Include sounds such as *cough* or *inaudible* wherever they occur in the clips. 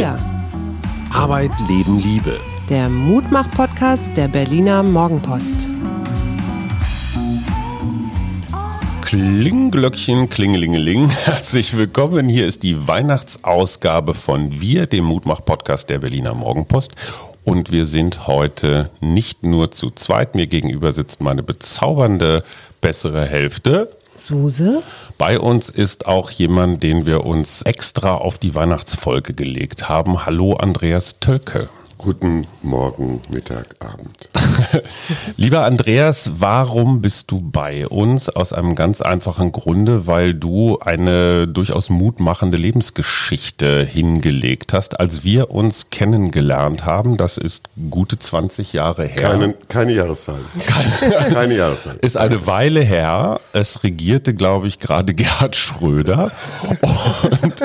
Wir. Arbeit, Leben, Liebe. Der Mutmach-Podcast der Berliner Morgenpost. Klingglöckchen, klingelingeling. *laughs* Herzlich willkommen. Hier ist die Weihnachtsausgabe von Wir, dem Mutmach-Podcast der Berliner Morgenpost. Und wir sind heute nicht nur zu zweit. Mir gegenüber sitzt meine bezaubernde bessere Hälfte. Suse? Bei uns ist auch jemand, den wir uns extra auf die Weihnachtsfolge gelegt haben. Hallo Andreas Tölke. Guten Morgen, Mittag, Abend. *laughs* Lieber Andreas, warum bist du bei uns? Aus einem ganz einfachen Grunde, weil du eine durchaus mutmachende Lebensgeschichte hingelegt hast. Als wir uns kennengelernt haben, das ist gute 20 Jahre her. Keine, keine Jahreszahl. *laughs* Keine, *laughs* keine Jahreszahl. Ist eine Weile her. Es regierte, glaube ich, gerade Gerhard Schröder. Und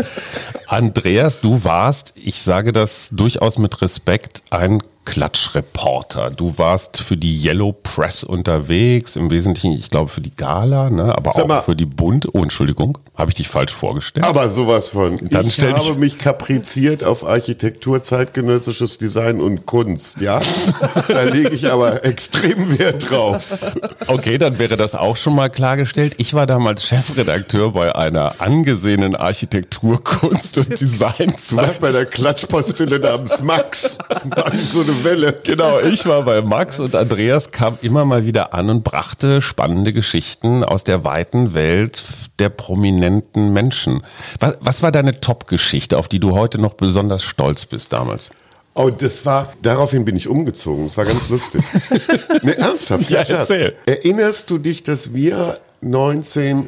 Andreas, du warst, ich sage das durchaus mit Respekt, ein Klatschreporter. Du warst für die Yellow Press unterwegs, im Wesentlichen, ich glaube, für die Gala, ne? aber Sag auch mal. für die Bund. Oh, Entschuldigung, habe ich dich falsch vorgestellt? Aber sowas von. Dann ich habe mich kapriziert auf Architektur, zeitgenössisches Design und Kunst. Ja, *laughs* da lege ich aber extrem Wert drauf. Okay, dann wäre das auch schon mal klargestellt. Ich war damals Chefredakteur bei einer angesehenen Architektur, Kunst und Du Designzeit. warst bei der Klatschpostille namens Max. War so eine Welle. Genau, ich war bei Max und Andreas kam immer mal wieder an und brachte spannende Geschichten aus der weiten Welt der prominenten Menschen. Was, was war deine Top-Geschichte, auf die du heute noch besonders stolz bist damals? Oh, das war, daraufhin bin ich umgezogen. Das war ganz lustig. *laughs* ne, ernsthaft? Ja, erzähl. Erinnerst du dich, dass wir 19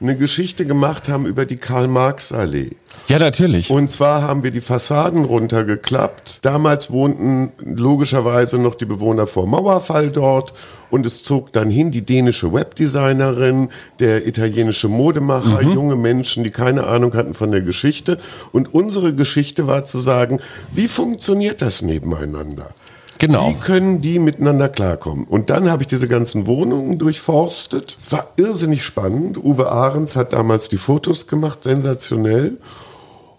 eine Geschichte gemacht haben über die Karl-Marx-Allee? Ja, natürlich. Und zwar haben wir die Fassaden runtergeklappt. Damals wohnten logischerweise noch die Bewohner vor Mauerfall dort. Und es zog dann hin die dänische Webdesignerin, der italienische Modemacher, junge Menschen, die keine Ahnung hatten von der Geschichte. Und unsere Geschichte war zu sagen, wie funktioniert das nebeneinander? Genau. Wie können die miteinander klarkommen? Und dann habe ich diese ganzen Wohnungen durchforstet. Es war irrsinnig spannend. Uwe Ahrens hat damals die Fotos gemacht, sensationell.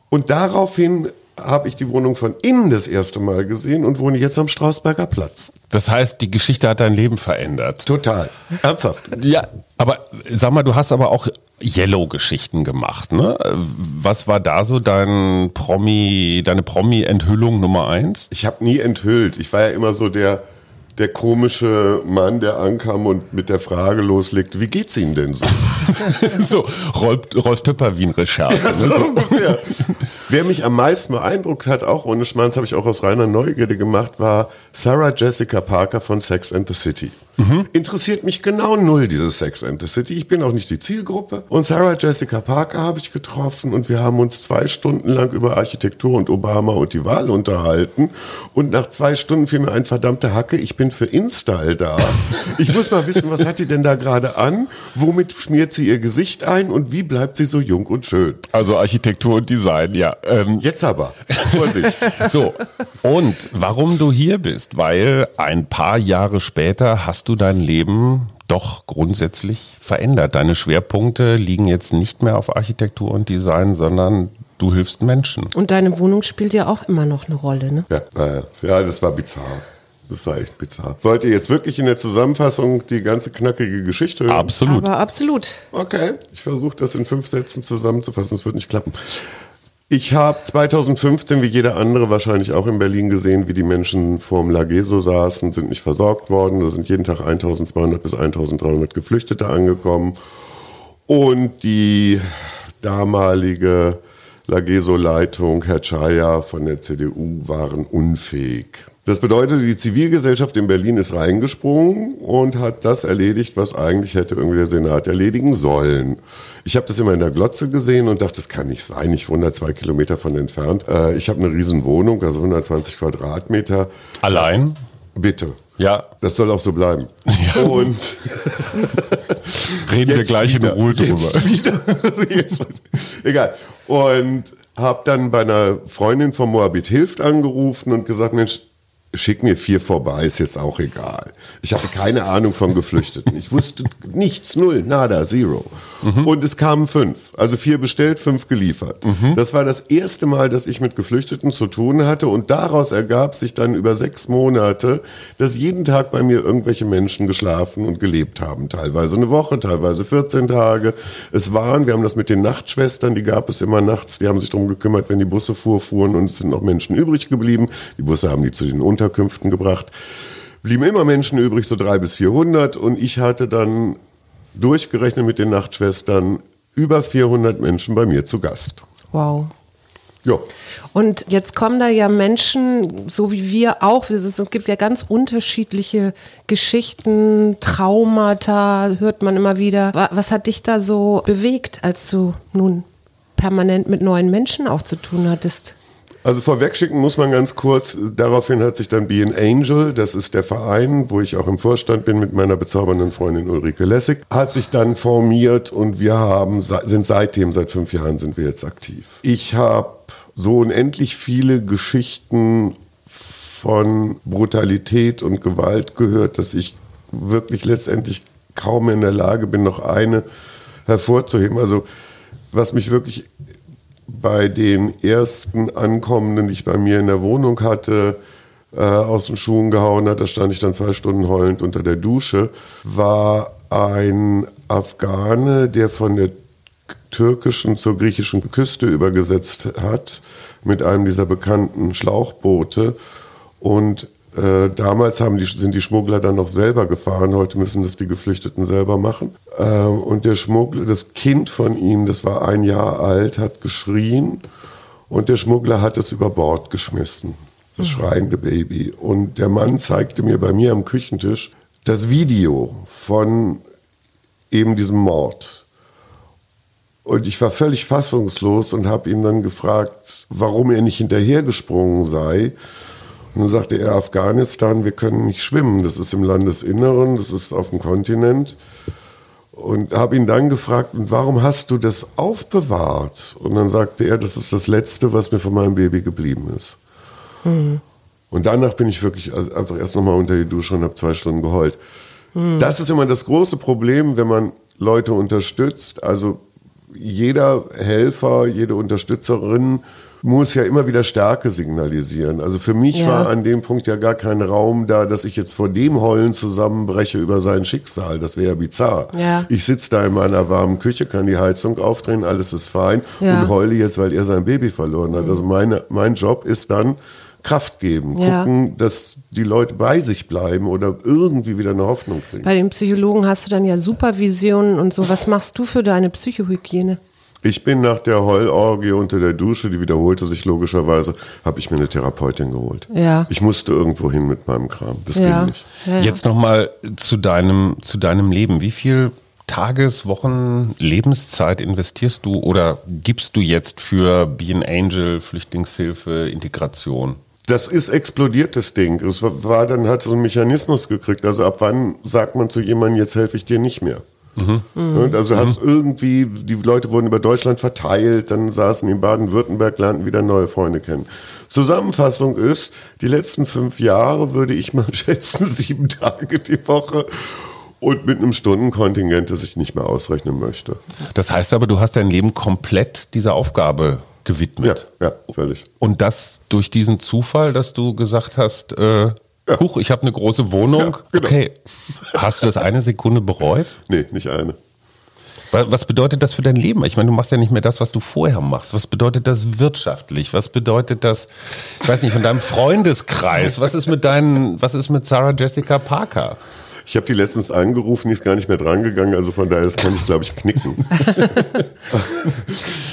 Und daraufhin habe ich die Wohnung von innen das erste Mal gesehen und wohne jetzt am Strausberger Platz. Das heißt, die Geschichte hat dein Leben verändert. Total. Ernsthaft. *laughs* Ja, aber sag mal, du hast aber auch Yellow-Geschichten gemacht, ne? Was war da so dein Promi, deine Promi-Enthüllung Nummer eins? Ich habe nie enthüllt. Ich war ja immer so der, der komische Mann, der ankam und mit der Frage loslegt, wie geht's Ihnen denn so? *laughs* so, Rolf, Rolf Töpper wie ein Recherche. Ja, so ne? so. ungefähr. Wer mich am meisten beeindruckt hat, auch ohne Schmanz, habe ich auch aus reiner Neugierde gemacht, war Sarah Jessica Parker von Sex and the City. Interessiert mich genau null, dieses Sex and the City. Ich bin auch nicht die Zielgruppe. Und Sarah Jessica Parker habe ich getroffen und wir haben uns zwei Stunden lang über Architektur und Obama und die Wahl unterhalten. Und nach zwei Stunden fiel mir ein verdammter Hacke, ich bin für Install da. *laughs* Ich muss mal wissen, was hat die denn da gerade an? Womit schmiert sie ihr Gesicht ein und wie bleibt sie so jung und schön? Also Architektur und Design, ja. Ähm, Jetzt aber. *laughs* Vorsicht. so, und warum du hier bist? Weil ein paar Jahre später hast du dein Leben doch grundsätzlich verändert. Deine Schwerpunkte liegen jetzt nicht mehr auf Architektur und Design, sondern du hilfst Menschen. Und deine Wohnung spielt ja auch immer noch eine Rolle, ne? Ja, naja. ja, das war bizarr. Das war echt bizarr. Wollt ihr jetzt wirklich in der Zusammenfassung die ganze knackige Geschichte hören? Absolut. Aber absolut. Okay, ich versuche das in fünf Sätzen zusammenzufassen. Es wird nicht klappen. Ich habe 2015, wie jeder andere, wahrscheinlich auch in Berlin gesehen, wie die Menschen vorm Lageso saßen, sind nicht versorgt worden. Da sind jeden Tag 1200 bis 1300 Geflüchtete angekommen. Und die damalige Lageso-Leitung, Herr Chaya von der CDU, waren unfähig. Das bedeutet, die Zivilgesellschaft in Berlin ist reingesprungen und hat das erledigt, was eigentlich hätte irgendwie der Senat erledigen sollen. Ich habe das immer in der Glotze gesehen und dachte, das kann nicht sein. Ich wohne da zwei Kilometer von entfernt. Äh, ich habe eine riesen Wohnung, also 120 Quadratmeter. Allein? Bitte. Ja. Das soll auch so bleiben. Und *laughs* Reden wir gleich wieder, in Ruhe drüber. Jetzt. *laughs* Jetzt, egal. Und habe dann bei einer Freundin von Moabit Hilft angerufen und gesagt, Mensch, schick mir vier vorbei, ist jetzt auch egal. Ich hatte keine Ahnung von Geflüchteten. Ich wusste nichts, null, nada, zero. Mhm. Und es kamen fünf. Also vier bestellt, fünf geliefert. Mhm. Das war das erste Mal, dass ich mit Geflüchteten zu tun hatte. Und daraus ergab sich dann über sechs Monate, dass jeden Tag bei mir irgendwelche Menschen geschlafen und gelebt haben. Teilweise eine Woche, teilweise 14 Tage. Es waren, wir haben das mit den Nachtschwestern, die gab es immer nachts, die haben sich darum gekümmert, wenn die Busse fuhr, fuhren und es sind noch Menschen übrig geblieben. Die Busse haben die zu den Unterkünften gebracht. Blieben immer Menschen übrig, so drei bis 400. Und ich hatte dann durchgerechnet mit den Nachtschwestern über 400 Menschen bei mir zu Gast. Wow. Ja. Und jetzt kommen da ja Menschen, so wie wir auch. Es gibt ja ganz unterschiedliche Geschichten, Traumata, hört man immer wieder. Was hat dich da so bewegt, als du nun permanent mit neuen Menschen auch zu tun hattest? Also vorwegschicken muss man ganz kurz, daraufhin hat sich dann Be an Angel, das ist der Verein, wo ich auch im Vorstand bin mit meiner bezaubernden Freundin Ulrike Lessig, hat sich dann formiert und wir haben, sind seitdem, seit fünf Jahren sind wir jetzt aktiv. Ich habe so unendlich viele Geschichten von Brutalität und Gewalt gehört, dass ich wirklich letztendlich kaum in der Lage bin, noch eine hervorzuheben. Also was mich wirklich bei den ersten Ankommenden, die ich bei mir in der Wohnung hatte, äh, aus den Schuhen gehauen hat, da stand ich dann zwei Stunden heulend unter der Dusche, war ein Afghane, der von der türkischen zur griechischen Küste übergesetzt hat mit einem dieser bekannten Schlauchboote und äh, damals haben die, sind die Schmuggler dann noch selber gefahren, heute müssen das die Geflüchteten selber machen. Äh, und der Schmuggler, das Kind von ihm, das war ein Jahr alt, hat geschrien und der Schmuggler hat es über Bord geschmissen, das mhm. schreiende Baby. Und der Mann zeigte mir bei mir am Küchentisch das Video von eben diesem Mord. Und ich war völlig fassungslos und habe ihn dann gefragt, warum er nicht hinterhergesprungen sei. Und dann sagte er, Afghanistan, wir können nicht schwimmen. Das ist im Landesinneren, das ist auf dem Kontinent. Und habe ihn dann gefragt, und warum hast du das aufbewahrt? Und dann sagte er, das ist das Letzte, was mir von meinem Baby geblieben ist. Mhm. Und danach bin ich wirklich einfach erst nochmal unter die Dusche und habe zwei Stunden geheult. Mhm. Das ist immer das große Problem, wenn man Leute unterstützt. Also jeder Helfer, jede Unterstützerin muss ja immer wieder Stärke signalisieren. Also für mich ja. war an dem Punkt ja gar kein Raum da, dass ich jetzt vor dem Heulen zusammenbreche über sein Schicksal. Das wäre ja bizarr. Ja. Ich sitze da in meiner warmen Küche, kann die Heizung aufdrehen, alles ist fein ja. und heule jetzt, weil er sein Baby verloren hat. Also meine, mein Job ist dann, Kraft geben, gucken, dass die Leute bei sich bleiben oder irgendwie wieder eine Hoffnung kriegen. Bei den Psychologen hast du dann ja Supervisionen und so. Was machst du für deine Psychohygiene? Ich bin nach der Heulorgie unter der Dusche, die wiederholte sich logischerweise, habe ich mir eine Therapeutin geholt. Ja. Ich musste irgendwo hin mit meinem Kram. Das ja. ging nicht. Ja, Jetzt nochmal zu deinem, zu deinem Leben. Wie viel Tages-, Wochen-, Lebenszeit investierst du oder gibst du jetzt für Be an Angel, Flüchtlingshilfe, Integration? Das ist explodiert, das Ding. Es war dann, hat so einen Mechanismus gekriegt. Also ab wann sagt man zu jemandem, jetzt helfe ich dir nicht mehr? Mhm. Also hast mhm. irgendwie, die Leute wurden über Deutschland verteilt, dann saßen in Baden-Württemberg, lernten wieder neue Freunde kennen. Zusammenfassung ist, die letzten fünf Jahre würde ich mal *laughs* schätzen, sieben Tage die Woche und mit einem Stundenkontingent, das ich nicht mehr ausrechnen möchte. Das heißt aber, du hast dein Leben komplett dieser Aufgabe gewidmet. Ja, ja, völlig. Und das durch diesen Zufall, dass du gesagt hast, äh, ja. Huch, ich habe eine große Wohnung. Ja, genau. Okay. Hast du das eine Sekunde bereut? Nee, nicht eine. Was bedeutet das für dein Leben? Ich meine, du machst ja nicht mehr das, was du vorher machst. Was bedeutet das wirtschaftlich? Was bedeutet das, ich weiß nicht, von deinem Freundeskreis? Was ist mit deinen, was ist mit Sarah Jessica Parker? Ich habe die letztens angerufen, die ist gar nicht mehr drangegangen, also von daher, das kann ich, glaube ich, knicken. *laughs*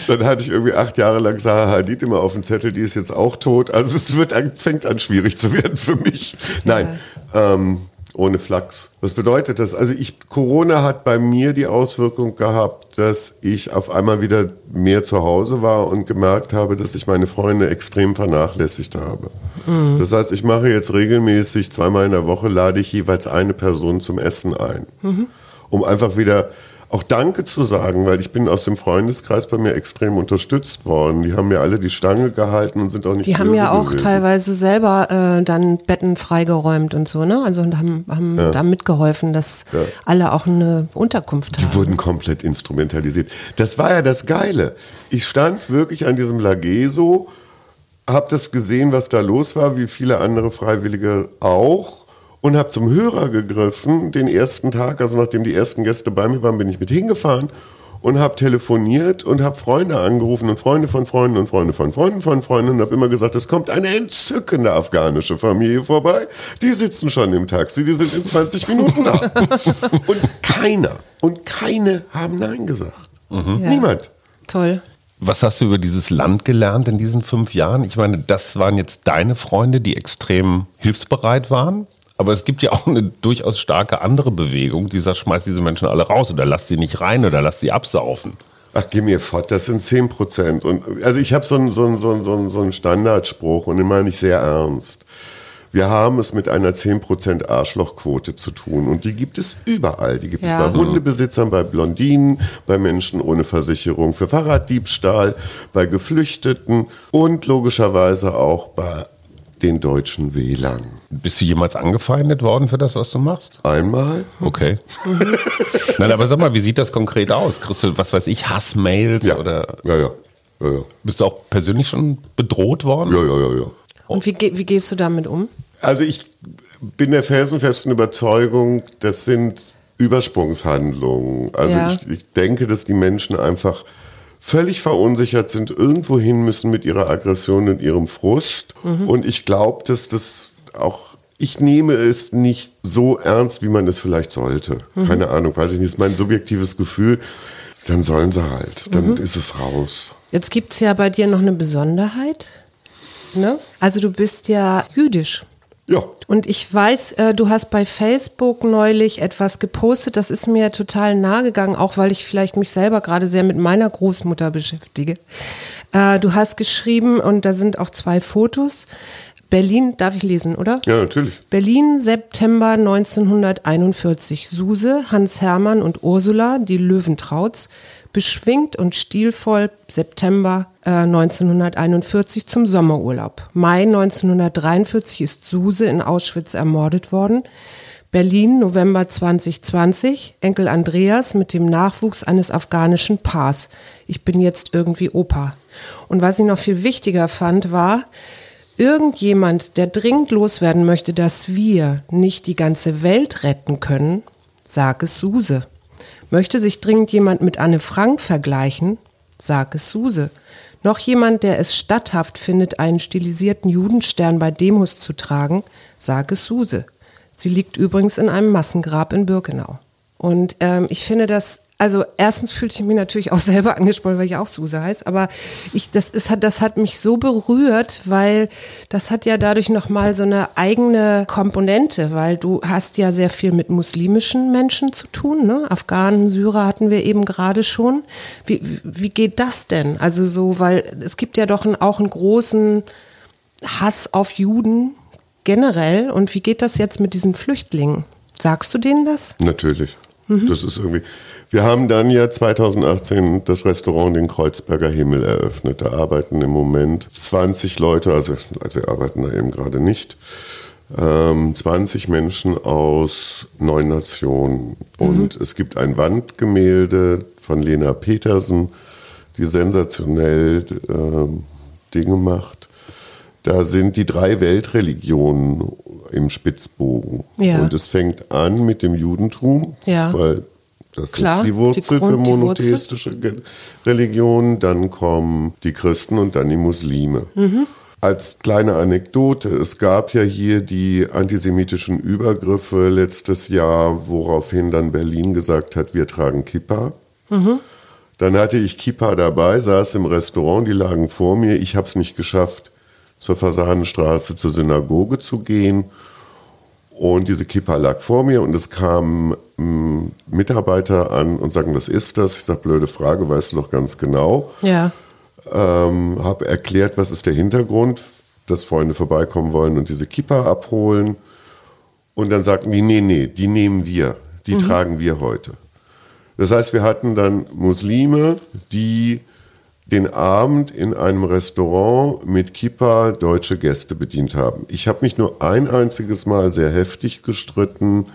Dann hatte ich irgendwie acht Jahre lang Sarah Hadid immer auf dem Zettel, die ist jetzt auch tot. Also es wird, fängt an schwierig zu werden für mich. Nein, ja. ähm, ohne Flachs. Was bedeutet das? Also ich, Corona hat bei mir die Auswirkung gehabt, dass ich auf einmal wieder mehr zu Hause war und gemerkt habe, dass ich meine Freunde extrem vernachlässigt habe. Mhm. Das heißt, ich mache jetzt regelmäßig, zweimal in der Woche lade ich jeweils eine Person zum Essen ein. Mhm. Um einfach wieder auch Danke zu sagen, weil ich bin aus dem Freundeskreis bei mir extrem unterstützt worden. Die haben mir alle die Stange gehalten und sind auch nicht Die haben ja auch gewesen. teilweise selber äh, dann Betten freigeräumt und so, ne? Also und haben, haben da mitgeholfen, dass alle auch eine Unterkunft Die haben. wurden komplett instrumentalisiert. Das war ja das Geile. Ich stand wirklich an diesem Lageso, habe das gesehen, was da los war, wie viele andere Freiwillige auch. Und habe zum Hörer gegriffen, den ersten Tag, also nachdem die ersten Gäste bei mir waren, bin ich mit hingefahren und habe telefoniert und habe Freunde angerufen und Freunde von Freunden und Freunde von Freunden von Freunden und habe immer gesagt, es kommt eine entzückende afghanische Familie vorbei. Die sitzen schon im Taxi, die sind in 20 *laughs* Minuten da. und keiner und keine haben Nein gesagt. Ja. Niemand. Toll. Was hast du über dieses Land gelernt in diesen fünf Jahren? Ich meine, das waren jetzt deine Freunde, die extrem hilfsbereit waren. Aber es gibt ja auch eine durchaus starke andere Bewegung, die sagt, schmeiß diese Menschen alle raus oder lass sie nicht rein oder lass sie absaufen. Ach, geh mir fort, das sind 10 Prozent. Und, also ich habe so einen so einen- so einen- so einen- so einen Standardspruch und den meine ich sehr ernst. Wir haben es mit einer 10% Arschlochquote zu tun und die gibt es überall. Die gibt Ja. es bei Hundebesitzern, bei Blondinen, bei Menschen ohne Versicherung für Fahrraddiebstahl, bei Geflüchteten und logischerweise auch bei den deutschen Wählern. Bist du jemals angefeindet worden für das, was du machst? Einmal Okay. *laughs* Nein, aber sag mal, wie sieht das konkret aus? Kriegst du, was weiß ich, Hassmails oder ja, ja, ja, ja, bist du auch persönlich schon bedroht worden? ja, ja, ja, ja. Und wie, ge- wie gehst du damit um? Also ich bin der felsenfesten Überzeugung, das sind Übersprungshandlungen. Also Ja. ich, ich denke, dass die Menschen einfach völlig verunsichert sind, irgendwo hin müssen mit ihrer Aggression und ihrem Frust. Und ich glaube, dass das auch, ich nehme es nicht so ernst, wie man es vielleicht sollte. Keine Ahnung, weiß ich nicht, ist mein subjektives Gefühl. Dann sollen sie halt, dann ist es raus. Jetzt gibt es ja bei dir noch eine Besonderheit. Ne? Also du bist ja jüdisch. Ja, Und ich weiß, äh, du hast bei Facebook neulich etwas gepostet, das ist mir total nahe gegangen, auch weil ich vielleicht mich selber gerade sehr mit meiner Großmutter beschäftige. Äh, du hast geschrieben, und da sind auch zwei Fotos, Berlin, darf ich lesen, oder? ja, natürlich. Berlin, September 1941. Suse, Hans Hermann und Ursula, die Löwentrauts, beschwingt und stilvoll September äh, 1941 zum Sommerurlaub. Mai 1943 ist Suse in Auschwitz ermordet worden. Berlin, November 2020. Enkel Andreas mit dem Nachwuchs eines afghanischen Paars. Ich bin jetzt irgendwie Opa. Und was ich noch viel wichtiger fand, war, Irgendjemand, der dringend loswerden möchte, dass wir nicht die ganze Welt retten können, sag es Suse. Möchte sich dringend jemand mit Anne Frank vergleichen, sag es Suse. Noch jemand, der es statthaft findet, einen stilisierten Judenstern bei Demos zu tragen, sag es Suse. Sie liegt übrigens in einem Massengrab in Birkenau. Und ähm, ich finde das, also erstens fühlte ich mich natürlich auch *laughs* selber angesprochen, weil ich auch Suse heiße, aber ich, das, ist, hat, das hat mich so berührt, weil das hat ja dadurch nochmal so eine eigene Komponente, weil du hast ja sehr viel mit muslimischen Menschen zu tun, ne? Afghanen, Syrer hatten wir eben gerade schon. Wie, wie geht das denn? Also so, weil es gibt ja doch auch einen großen Hass auf Juden generell und wie geht das jetzt mit diesen Flüchtlingen? Sagst du denen das? Natürlich. Das ist irgendwie. Wir haben dann ja 2018 das Restaurant den Kreuzberger Himmel eröffnet. Da arbeiten im Moment 20 Leute, also, also arbeiten da eben gerade nicht. Ähm, 20 Menschen aus neun Nationen. Und es gibt ein Wandgemälde von Lena Petersen, die sensationell ähm, Dinge macht. Da sind die drei Weltreligionen im Spitzbogen. Ja. Und es fängt an mit dem Judentum, Ja. weil das Klar, ist die Wurzel die Grund- für Wurzel. monotheistische Ge- Religionen. Dann kommen die Christen und dann die Muslime. Mhm. Als kleine Anekdote, es gab ja hier die antisemitischen Übergriffe letztes Jahr, woraufhin dann Berlin gesagt hat, wir tragen Kippa. Mhm. Dann hatte ich Kippa dabei, saß im Restaurant, die lagen vor mir. Ich habe es nicht geschafft, zur Fasanenstraße zur Synagoge zu gehen. Und diese Kippa lag vor mir und es kamen mm, Mitarbeiter an und sagen, was ist das? Ich sage, blöde Frage, weißt du doch ganz genau. Ja. Ähm, habe erklärt, was ist der Hintergrund, dass Freunde vorbeikommen wollen und diese Kippa abholen. Und dann sagten die, nee, nee, die nehmen wir, die tragen wir heute. Das heißt, wir hatten dann Muslime, die den Abend in einem Restaurant mit Kippa deutsche Gäste bedient haben. Ich habe mich nur ein einziges Mal sehr heftig gestritten.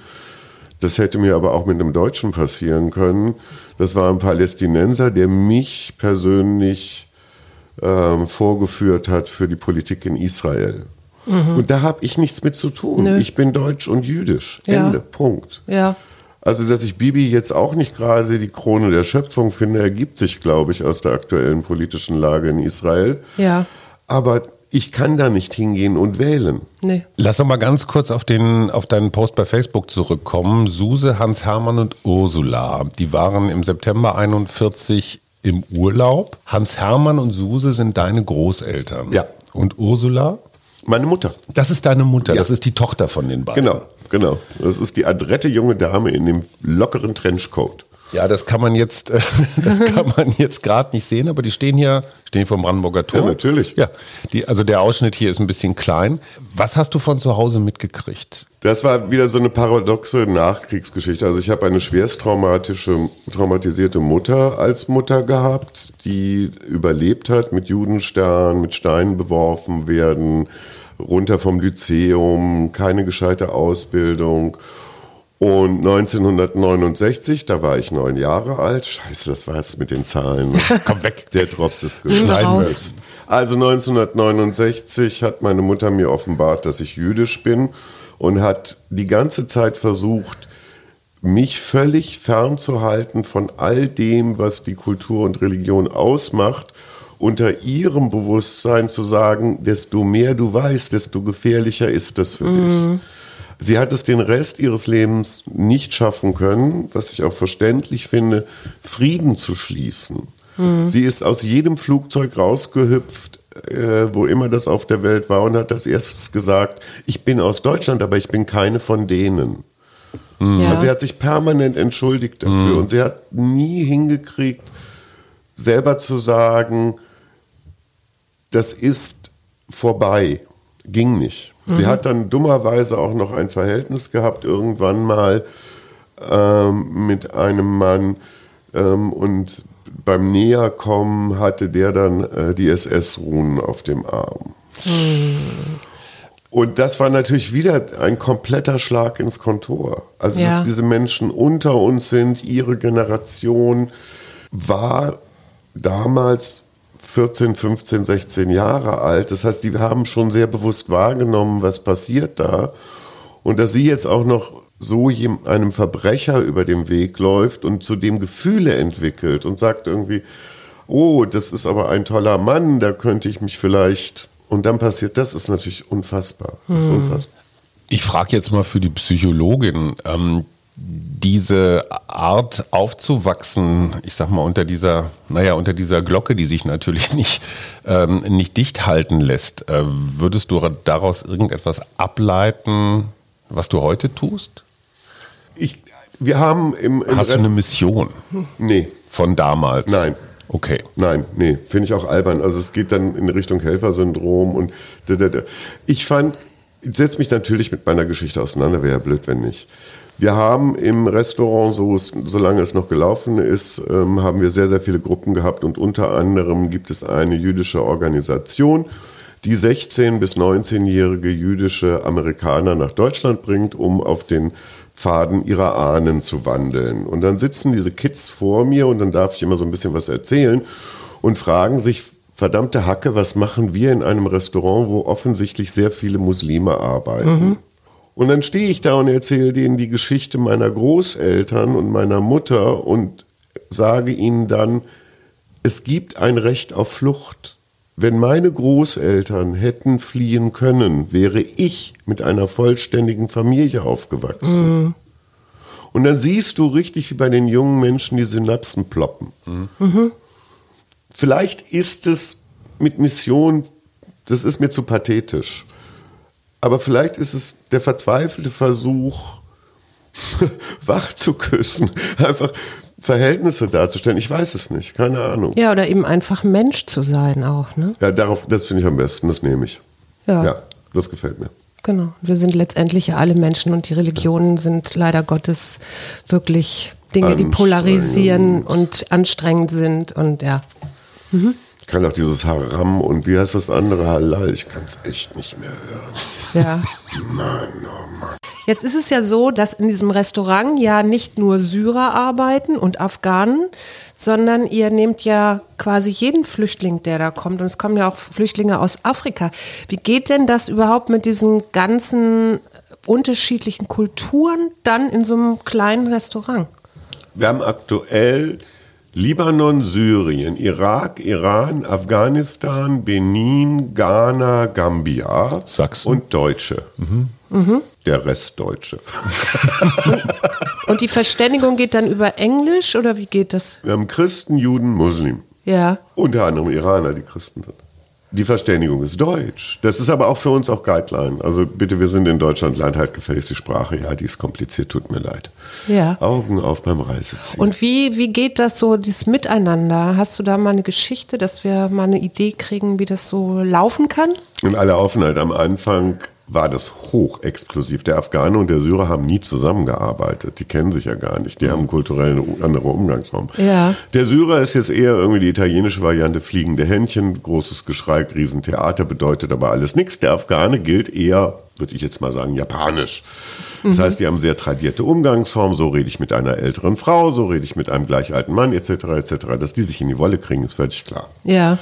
Das hätte mir aber auch mit einem Deutschen passieren können. Das war ein Palästinenser, der mich persönlich ähm, vorgeführt hat für die Politik in Israel. Mhm. Und da habe ich nichts mit zu tun. Nö. Ich bin deutsch und jüdisch. Ja. Ende. Punkt. Ja. Also, dass ich Bibi jetzt auch nicht gerade die Krone der Schöpfung finde, ergibt sich, glaube ich, aus der aktuellen politischen Lage in Israel. Ja. Aber ich kann da nicht hingehen und wählen. Nee. Lass doch mal ganz kurz auf, den, auf deinen Post bei Facebook zurückkommen. Suse, Hans-Hermann und Ursula, die waren im September 41 im Urlaub. Hans-Hermann und Suse sind deine Großeltern. Ja. Und Ursula? Meine Mutter. Das ist deine Mutter, ja. das ist die Tochter von den beiden. Genau. Genau. Das ist die adrette junge Dame in dem lockeren Trenchcoat. Ja, das kann man jetzt, äh, *laughs* das kann man jetzt gerade nicht sehen, aber die stehen hier, stehen vom Brandenburger Tor. Ja, natürlich. Ja, die, also der Ausschnitt hier ist ein bisschen klein. Was hast du von zu Hause mitgekriegt? Das war wieder so eine paradoxe Nachkriegsgeschichte. Also ich habe eine schwerst traumatische, traumatisierte Mutter als Mutter gehabt, die überlebt hat mit Judenstern, mit Steinen beworfen werden, runter vom Lyzeum, keine gescheite Ausbildung. Und 1969, da war ich neun Jahre alt. Scheiße, das war es mit den Zahlen. *laughs* Komm weg. Der Drops ist geschnitten. Also 1969 hat meine Mutter mir offenbart, dass ich jüdisch bin und hat die ganze Zeit versucht, mich völlig fernzuhalten von all dem, was die Kultur und Religion ausmacht unter ihrem Bewusstsein zu sagen, desto mehr du weißt, desto gefährlicher ist das für mhm. dich. Sie hat es den Rest ihres Lebens nicht schaffen können, was ich auch verständlich finde, Frieden zu schließen. Mhm. Sie ist aus jedem Flugzeug rausgehüpft, äh, wo immer das auf der Welt war, und hat das erstes gesagt, ich bin aus Deutschland, aber ich bin keine von denen. Mhm. Also sie hat sich permanent entschuldigt dafür mhm. und sie hat nie hingekriegt, selber zu sagen, das ist vorbei. Ging nicht. Mhm. Sie hat dann dummerweise auch noch ein Verhältnis gehabt, irgendwann mal ähm, mit einem Mann ähm, und beim Näherkommen hatte der dann äh, die SS-Runen auf dem Arm. Mhm. Und das war natürlich wieder ein kompletter Schlag ins Kontor. Also, ja. dass diese Menschen unter uns sind, ihre Generation war damals 14, 15, 16 Jahre alt. Das heißt, die haben schon sehr bewusst wahrgenommen, was passiert da. Und dass sie jetzt auch noch so einem Verbrecher über den Weg läuft und zu dem Gefühle entwickelt und sagt irgendwie, oh, das ist aber ein toller Mann, da könnte ich mich vielleicht. Und dann passiert, das ist natürlich unfassbar. Das ist hm. unfassbar. Ich frage jetzt mal für die Psychologin. Ähm, diese Art aufzuwachsen, ich sag mal, unter dieser, naja, unter dieser Glocke, die sich natürlich *laughs* nicht, ähm, nicht dicht halten lässt, äh, würdest du daraus irgendetwas ableiten, was du heute tust? Ich, wir haben im, im Hast Rest du eine Mission? Nee. Von damals? Nein. Okay. Nein, nee, finde ich auch albern. Also es geht dann in Richtung Helfersyndrom und da, da, da. ich fand, ich setze mich natürlich mit meiner Geschichte auseinander, wäre ja blöd, wenn nicht. Wir haben im Restaurant, so solange es noch gelaufen ist, ähm, haben wir sehr, sehr viele Gruppen gehabt und unter anderem gibt es eine jüdische Organisation, die 16- bis 19-jährige jüdische Amerikaner nach Deutschland bringt, um auf den Pfaden ihrer Ahnen zu wandeln. Und dann sitzen diese Kids vor mir und dann darf ich immer so ein bisschen was erzählen und fragen sich, verdammte Hacke, was machen wir in einem Restaurant, wo offensichtlich sehr viele Muslime arbeiten? Mhm. Und dann stehe ich da und erzähle denen die Geschichte meiner Großeltern und meiner Mutter und sage ihnen dann, es gibt ein Recht auf Flucht. Wenn meine Großeltern hätten fliehen können, wäre ich mit einer vollständigen Familie aufgewachsen. Mhm. Und dann siehst du richtig, wie bei den jungen Menschen die Synapsen ploppen. Mhm. Vielleicht ist es mit Mission, das ist mir zu pathetisch. Aber vielleicht ist es der verzweifelte Versuch, *laughs* wach zu küssen, einfach Verhältnisse darzustellen. Ich weiß es nicht, keine Ahnung. Ja, oder eben einfach Mensch zu sein auch, ne? Ja, darauf, das finde ich am besten, das nehme ich. Ja. ja, das gefällt mir. Genau. Wir sind letztendlich ja alle Menschen und die Religionen sind leider Gottes wirklich Dinge, die polarisieren und anstrengend sind und ja. Ich kann auch dieses Haram und wie heißt das andere Halal, ich kann es echt nicht mehr hören. Ja. Mann, oh Mann. Jetzt ist es ja so, dass in diesem Restaurant ja nicht nur Syrer arbeiten und Afghanen, sondern ihr nehmt ja quasi jeden Flüchtling, der da kommt. Und es kommen ja auch Flüchtlinge aus Afrika. Wie geht denn das überhaupt mit diesen ganzen unterschiedlichen Kulturen dann in so einem kleinen Restaurant? Wir haben aktuell Libanon, Syrien, Irak, Iran, Afghanistan, Benin, Ghana, Gambia Sachsen. und Deutsche. Der Rest Deutsche. *laughs* Und die Verständigung geht dann über Englisch oder wie geht das? Wir haben Christen, Juden, Muslim. Ja. Unter anderem Iraner, die Christen sind. Die Verständigung ist Deutsch. Das ist aber auch für uns auch Guideline. Also bitte, wir sind in Deutschland, lernt halt gefälligst die Sprache. Ja, die ist kompliziert, tut mir leid. Ja. Augen auf beim Reiseziel. Und wie, wie geht das so, dieses Miteinander? Hast du da mal eine Geschichte, dass wir mal eine Idee kriegen, wie das so laufen kann? In aller Offenheit, am Anfang war das hochexplosiv. Der Afghane und der Syrer haben nie zusammengearbeitet. Die kennen sich ja gar nicht. Die haben kulturell eine andere Umgangsform. Ja. Der Syrer ist jetzt eher irgendwie die italienische Variante fliegende Händchen, großes Geschrei, Riesentheater, bedeutet aber alles nichts. Der Afghane gilt eher, würde ich jetzt mal sagen, japanisch. Das heißt, die haben sehr tradierte Umgangsformen. So rede ich mit einer älteren Frau, so rede ich mit einem gleich alten Mann, etc., etc. Dass die sich in die Wolle kriegen, ist völlig klar. Ja.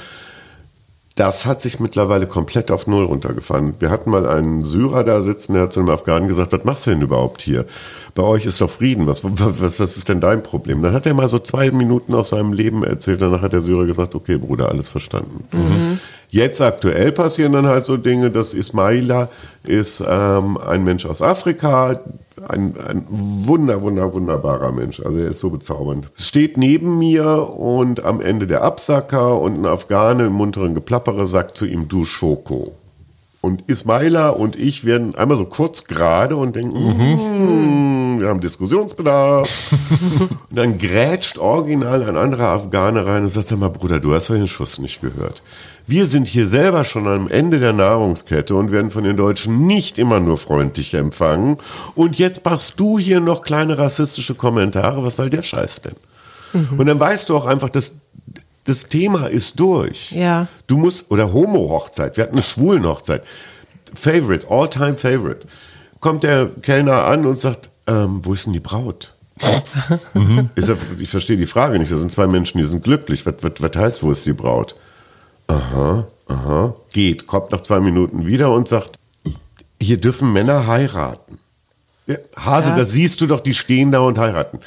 Das hat sich mittlerweile komplett auf Null runtergefahren. Wir hatten mal einen Syrer da sitzen, der hat zu einem Afghanen gesagt, was machst du denn überhaupt hier? Bei euch ist doch Frieden, was, was, was ist denn dein Problem? Dann hat er mal so zwei Minuten aus seinem Leben erzählt, danach hat der Syrer gesagt, okay Bruder, alles verstanden. Jetzt aktuell passieren dann halt so Dinge, dass Ismaila ist ähm, ein Mensch aus Afrika, ein, ein wunder, wunder, wunderbarer Mensch. Also er ist so bezaubernd. Steht neben mir und am Ende der Absacker und ein Afghane im munteren Geplappere sagt zu ihm, du Schoko. Und Ismaila und ich werden einmal so kurz gerade und denken, "Mm, wir haben Diskussionsbedarf. *laughs* und dann grätscht original ein anderer Afghane rein und sagt, sag mal Bruder, du hast doch den Schuss nicht gehört. Wir sind hier selber schon am Ende der Nahrungskette und werden von den Deutschen nicht immer nur freundlich empfangen. Und jetzt machst du hier noch kleine rassistische Kommentare. Was soll der Scheiß denn? Und dann weißt du auch einfach, dass das Thema ist durch. Ja. Du musst, oder Homo-Hochzeit, wir hatten eine Schwulen-Hochzeit. Favorite, all-time Favorite. Kommt der Kellner an und sagt, ähm, wo ist denn die Braut? *laughs* ich, sag, ich verstehe die Frage nicht. Das sind zwei Menschen, die sind glücklich. Was, was, was heißt, wo ist die Braut? Aha, aha. Geht, kommt nach zwei Minuten wieder und sagt, hier dürfen Männer heiraten. Hase, Ja. das siehst du doch, die stehen da und heiraten.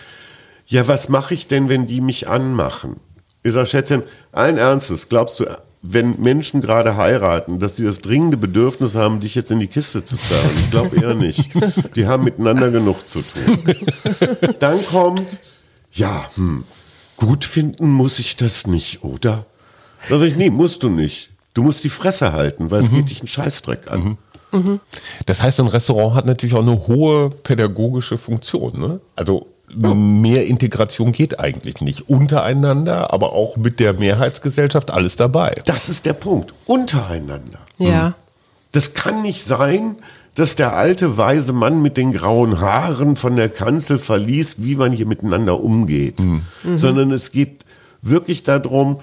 Ja, was mache ich denn, wenn die mich anmachen? Ich sage, Schätzchen, allen Ernstes, glaubst du, wenn Menschen gerade heiraten, dass die das dringende Bedürfnis haben, dich jetzt in die Kiste zu zahlen? Ich glaube eher nicht. Die haben miteinander genug zu tun. Dann kommt, ja, hm, gut finden muss ich das nicht, oder? Da sag ich, nee, musst du nicht. Du musst die Fresse halten, weil es geht dich einen Scheißdreck an. Das heißt, ein Restaurant hat natürlich auch eine hohe pädagogische Funktion. Ne? Also mehr Integration geht eigentlich nicht. Untereinander, aber auch mit der Mehrheitsgesellschaft alles dabei. Das ist der Punkt. Untereinander. Ja. Das kann nicht sein, dass der alte weise Mann mit den grauen Haaren von der Kanzel verliest, wie man hier miteinander umgeht. Sondern es geht wirklich darum,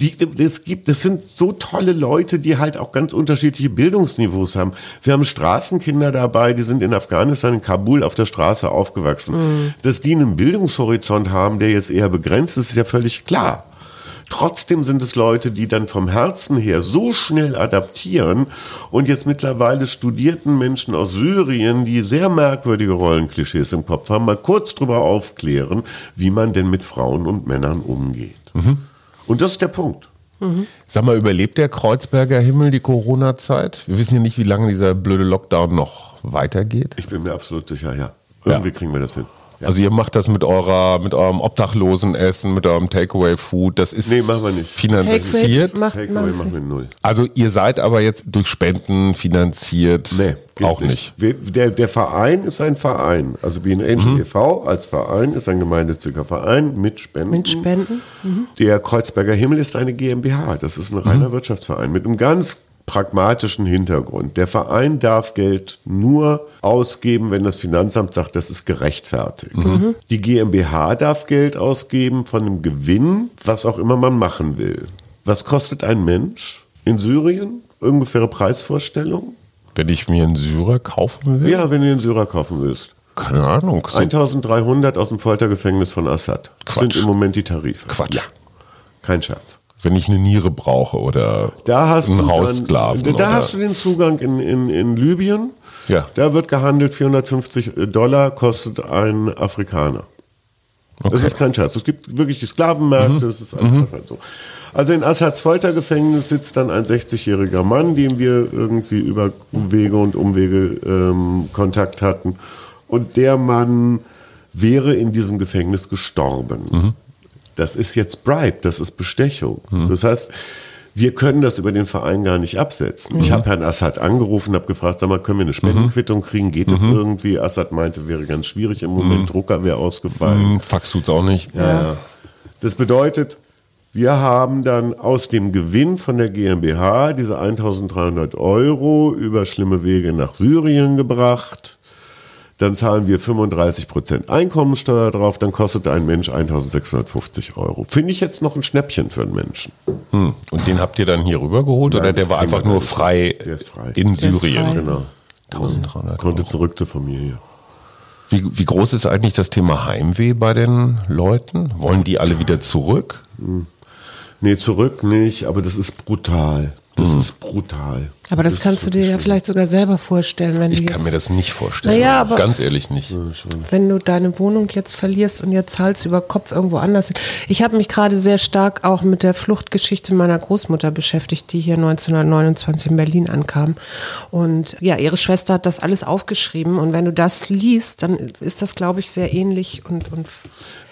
die, es gibt, das sind so tolle Leute, die halt auch ganz unterschiedliche Bildungsniveaus haben. Wir haben Straßenkinder dabei, die sind in Afghanistan, in Kabul auf der Straße aufgewachsen. Dass die einen Bildungshorizont haben, der jetzt eher begrenzt ist, ist ja völlig klar. Trotzdem sind es Leute, die dann vom Herzen her so schnell adaptieren und jetzt mittlerweile studierten Menschen aus Syrien, die sehr merkwürdige Rollenklischees im Kopf haben, mal kurz drüber aufklären, wie man denn mit Frauen und Männern umgeht. Und das ist der Punkt. Sag mal, überlebt der Kreuzberger Himmel die Corona-Zeit? Wir wissen ja nicht, wie lange dieser blöde Lockdown noch weitergeht. Ich bin mir absolut sicher, ja. Irgendwie kriegen wir das hin. Ja. Also ihr macht das mit eurer, mit eurem Obdachlosenessen, mit eurem Takeaway-Food. Das ist Nee, machen wir nicht. finanziert. macht Takeaway man machen wir null. Also ihr seid aber jetzt durch Spenden finanziert. Nee, auch nicht. Wir- Der, der Verein ist ein Verein. Also Be an Angel e.V. als Verein ist ein gemeinnütziger Verein mit Spenden. Mit Spenden? Der Kreuzberger Himmel ist eine GmbH. Das ist ein reiner Wirtschaftsverein mit einem ganz pragmatischen Hintergrund. Der Verein darf Geld nur ausgeben, wenn das Finanzamt sagt, das ist gerechtfertigt. Mhm. Die GmbH darf Geld ausgeben von einem Gewinn, was auch immer man machen will. Was kostet ein Mensch in Syrien? Ungefähre Preisvorstellung? Wenn ich mir einen Syrer kaufen will? Ja, wenn du den Syrer kaufen willst. Keine Ahnung. So 1300 aus dem Foltergefängnis von Assad Quatsch. sind im Moment die Tarife. Quatsch. Ja, kein Scherz. Wenn ich eine Niere brauche oder Da hast einen du dann- Haussklaven. Da hast du den Zugang in, in, in Libyen. Ja. Da wird gehandelt, 450 Dollar kostet ein Afrikaner. Das Okay. Mhm. ist kein Scherz. Es gibt wirklich Sklavenmärkte, das ist alles halt so. Also in Assads Foltergefängnis sitzt dann ein 60-jähriger Mann, dem wir irgendwie über Wege und Umwege ähm, Kontakt hatten. Und der Mann wäre in diesem Gefängnis gestorben. Mhm. Das ist jetzt Bribe, das ist Bestechung. Das heißt, wir können das über den Verein gar nicht absetzen. Ich habe Herrn Assad angerufen, habe gefragt, sag mal, können wir eine Spendenquittung kriegen? Geht das irgendwie? Assad meinte, wäre ganz schwierig im Moment. Drucker wäre ausgefallen. Hm, Fax tut's auch nicht. Ja, ja. Das bedeutet, wir haben dann aus dem Gewinn von der GmbH diese 1300 Euro über schlimme Wege nach Syrien gebracht. Dann zahlen wir 35% Einkommensteuer drauf, dann kostet ein Mensch 1650 Euro. Finde ich jetzt noch ein Schnäppchen für einen Menschen. Hm. Und den habt ihr dann hier rübergeholt oder Nein, der das war einfach nur frei, Der ist frei. in Der ist Syrien? frei. Genau. 1300 Konnte Euro. zurück zur Familie. Wie, wie groß ist eigentlich das Thema Heimweh bei den Leuten? Wollen die alle wieder zurück? Nee, zurück nicht, aber das ist brutal. Das ist brutal. Aber das, ist kannst du dir wirklich ja schlimm. vielleicht sogar selber vorstellen, wenn Ich du kann jetzt, mir das nicht vorstellen. Naja, aber- Ganz ehrlich nicht. wenn du deine Wohnung jetzt verlierst und jetzt zahlst über Kopf irgendwo anders. hin. Ich habe mich gerade sehr stark auch mit der Fluchtgeschichte meiner Großmutter beschäftigt, die hier 1929 in Berlin ankam. Und ja, ihre Schwester hat das alles aufgeschrieben. Und wenn du das liest, dann ist das, glaube ich, sehr ähnlich und, und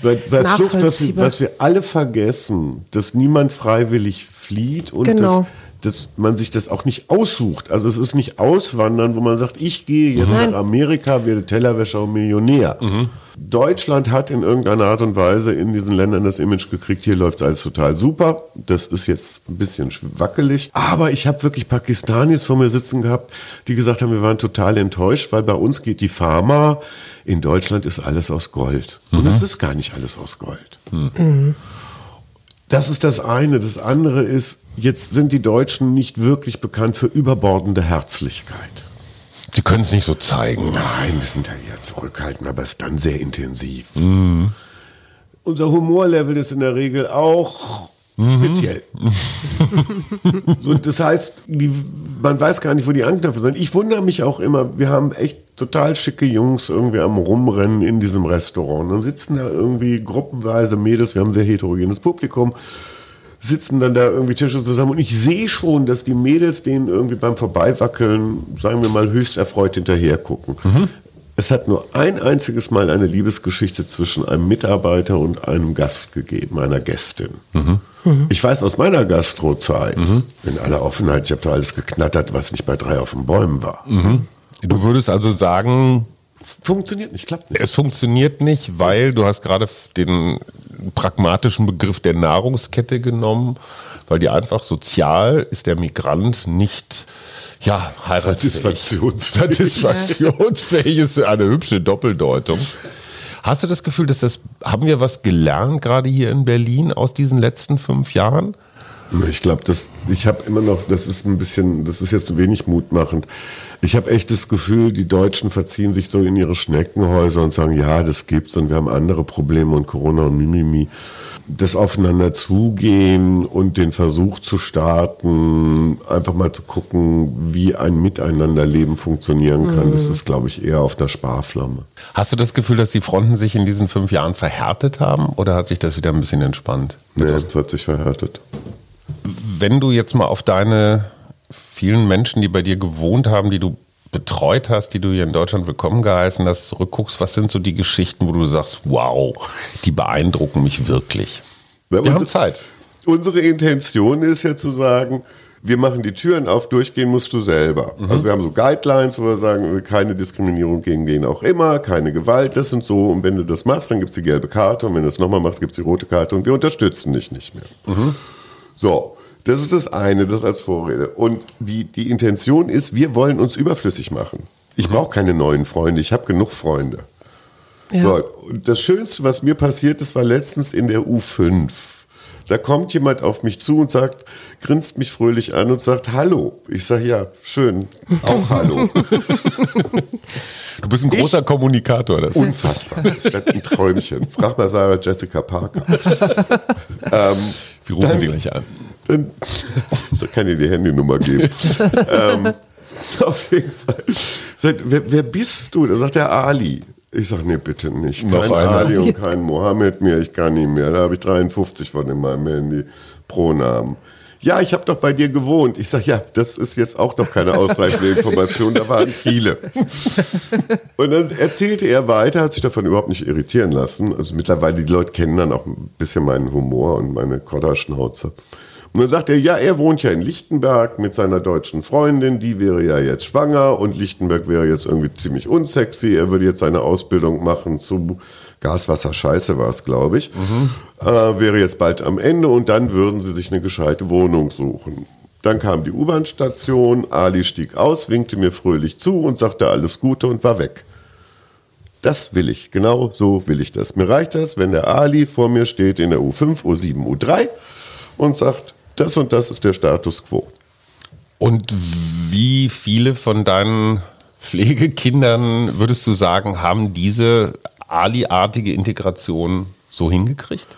Bei, bei Flucht, was, nachvollziehbar. was wir alle vergessen, dass niemand freiwillig flieht und Genau. dass, dass man sich das auch nicht aussucht. Also es ist nicht Auswandern, wo man sagt, ich gehe jetzt Nein. nach Amerika, werde Tellerwäscher und Millionär. Deutschland hat in irgendeiner Art und Weise in diesen Ländern das Image gekriegt, hier läuft alles total super. Das ist jetzt ein bisschen wackelig. Aber ich habe wirklich Pakistanis vor mir sitzen gehabt, die gesagt haben, wir waren total enttäuscht, weil bei uns geht die Pharma, in Deutschland ist alles aus Gold. Und es ist gar nicht alles aus Gold. Das ist das eine. Das andere ist, jetzt sind die Deutschen nicht wirklich bekannt für überbordende Herzlichkeit. Sie können es nicht so zeigen. Nein, wir sind ja eher zurückhaltend, aber es ist dann sehr intensiv. Unser Humorlevel ist in der Regel auch speziell. so, das heißt, die, man weiß gar nicht, wo die Anknöpfe sind. Ich wundere mich auch immer, wir haben echt total schicke Jungs irgendwie am Rumrennen in diesem Restaurant. Dann sitzen da irgendwie gruppenweise Mädels, wir haben ein sehr heterogenes Publikum, sitzen dann da irgendwie Tische zusammen und ich sehe schon, dass die Mädels denen irgendwie beim Vorbeiwackeln, sagen wir mal, höchst erfreut hinterher gucken. Es hat nur ein einziges Mal eine Liebesgeschichte zwischen einem Mitarbeiter und einem Gast gegeben, einer Gästin. Ich weiß aus meiner Gastrozeit, in aller Offenheit, ich habe da alles geknattert, was nicht bei drei auf den Bäumen war. Du würdest also sagen, Funktioniert nicht, klappt nicht. es funktioniert nicht, weil du hast gerade den pragmatischen Begriff der Nahrungskette genommen, weil die einfach sozial ist der Migrant nicht ja, heiratsfähig. Satisfaktionsfähig. Satisfaktionsfähig ist eine hübsche Doppeldeutung. Hast du das Gefühl, dass das, haben wir was gelernt gerade hier in Berlin aus diesen letzten fünf Jahren? Ich glaube, das, ich habe immer noch, das ist ein bisschen, das ist jetzt wenig mutmachend. Ich habe echt das Gefühl, die Deutschen verziehen sich so in ihre Schneckenhäuser und sagen, ja, das gibt's und wir haben andere Probleme und Corona und Mimimi. Das aufeinander zugehen und den Versuch zu starten, einfach mal zu gucken, wie ein Miteinanderleben funktionieren kann, das ist, glaube ich, eher auf einer Sparflamme. Hast du das Gefühl, dass die Fronten sich in diesen fünf Jahren verhärtet haben oder hat sich das wieder ein bisschen entspannt? Nee, es hat sich verhärtet. Wenn du jetzt mal auf deine vielen Menschen, die bei dir gewohnt haben, die du betreut hast, die du hier in Deutschland willkommen geheißen hast, zurückguckst, was sind so die Geschichten, wo du sagst, wow, die beeindrucken mich wirklich? Wir haben unsere- Zeit. Unsere Intention ist ja zu sagen, wir machen die Türen auf, durchgehen musst du selber. Also wir haben so Guidelines, wo wir sagen, keine Diskriminierung gegen wen auch immer, keine Gewalt, das und so. Und wenn du das machst, dann gibt es die gelbe Karte und wenn du es nochmal machst, gibt es die rote Karte und wir unterstützen dich nicht mehr. So, Das ist das eine, das als Vorrede. Und die, die Intention ist, wir wollen uns überflüssig machen. Ich brauche keine neuen Freunde, ich habe genug Freunde. Ja. So, und das Schönste, was mir passiert ist, war letztens in der U5. Da kommt jemand auf mich zu und sagt, grinst mich fröhlich an und sagt Hallo. Ich sage ja, schön, auch Hallo. *laughs* Du bist ein großer Kommunikator. Das. Unfassbar. Das ist ein Träumchen. Frag mal Sarah Jessica Parker. *laughs* Wir rufen sie gleich an. Dann so kann ich die Handynummer geben. *laughs* ähm, auf jeden Fall. Sagt, wer, wer bist du? Da sagt der Ali. Ich sage, nee, bitte nicht. Noch Kein einer. Ali und *laughs* kein Mohammed mehr, ich kann nicht mehr. Da habe ich 53 von in meinem Handy. Pronamen. Ja, ich habe doch bei dir gewohnt. Ich sage, ja, das ist jetzt auch noch keine ausreichende Information, da waren viele. Und dann erzählte er weiter, hat sich davon überhaupt nicht irritieren lassen. Also mittlerweile, die Leute kennen dann auch ein bisschen meinen Humor und meine Kodderschnauze. Und dann sagt er, ja, er wohnt ja in Lichtenberg mit seiner deutschen Freundin, die wäre ja jetzt schwanger und Lichtenberg wäre jetzt irgendwie ziemlich unsexy. Er würde jetzt seine Ausbildung machen zu Gaswasser Scheiße war es, glaube ich. Äh, wäre jetzt bald am Ende und dann würden sie sich eine gescheite Wohnung suchen. Dann kam die U-Bahn-Station, Ali stieg aus, winkte mir fröhlich zu und sagte alles Gute und war weg. Das will ich, genau so will ich das. Mir reicht das, wenn der Ali vor mir steht in der U5, U7, U3 und sagt, das und das ist der Status quo. Und wie viele von deinen Pflegekindern, würdest du sagen, haben diese Ali-artige Integration so hingekriegt?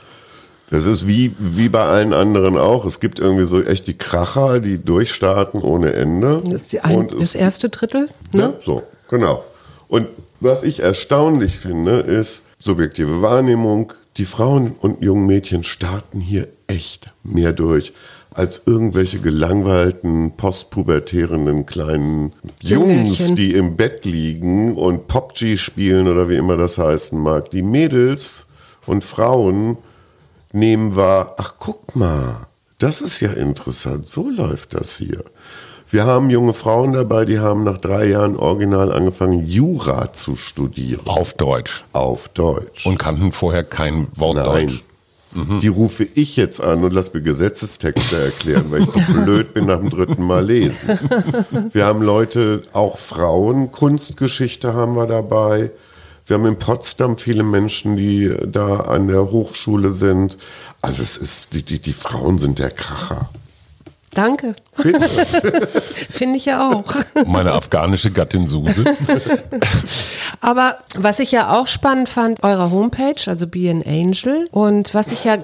Das ist wie, wie bei allen anderen auch. Es gibt irgendwie so echt die Kracher, die durchstarten ohne Ende. Das ist die ein, Und das erste Drittel. Ja, Ne? so, genau. Und was ich erstaunlich finde, ist subjektive Wahrnehmung. Die Frauen und jungen Mädchen starten hier echt mehr durch als irgendwelche gelangweilten, postpubertärenden kleinen Jungs, die im Bett liegen und PUBG spielen oder wie immer das heißen mag. Die Mädels und Frauen nehmen wahr, ach guck mal, das ist ja interessant, so läuft das hier. Wir haben junge Frauen dabei, die haben nach drei Jahren original angefangen, Jura zu studieren. Auf Deutsch. Auf Deutsch. Und kannten vorher kein Wort Nein. Deutsch. Die rufe ich jetzt an und lass mir Gesetzestexte erklären, weil ich so *laughs* blöd bin nach dem dritten Mal lesen. Wir haben Leute, auch Frauen, Kunstgeschichte haben wir dabei. Wir haben in Potsdam viele Menschen, die da an der Hochschule sind. Also es ist, die, die, die Frauen sind der Kracher. Danke. *laughs* Finde ich ja auch. Meine afghanische Gattin Suse. *laughs* Aber was ich ja auch spannend fand, eure Homepage, also Be an Angel. Und was ich ja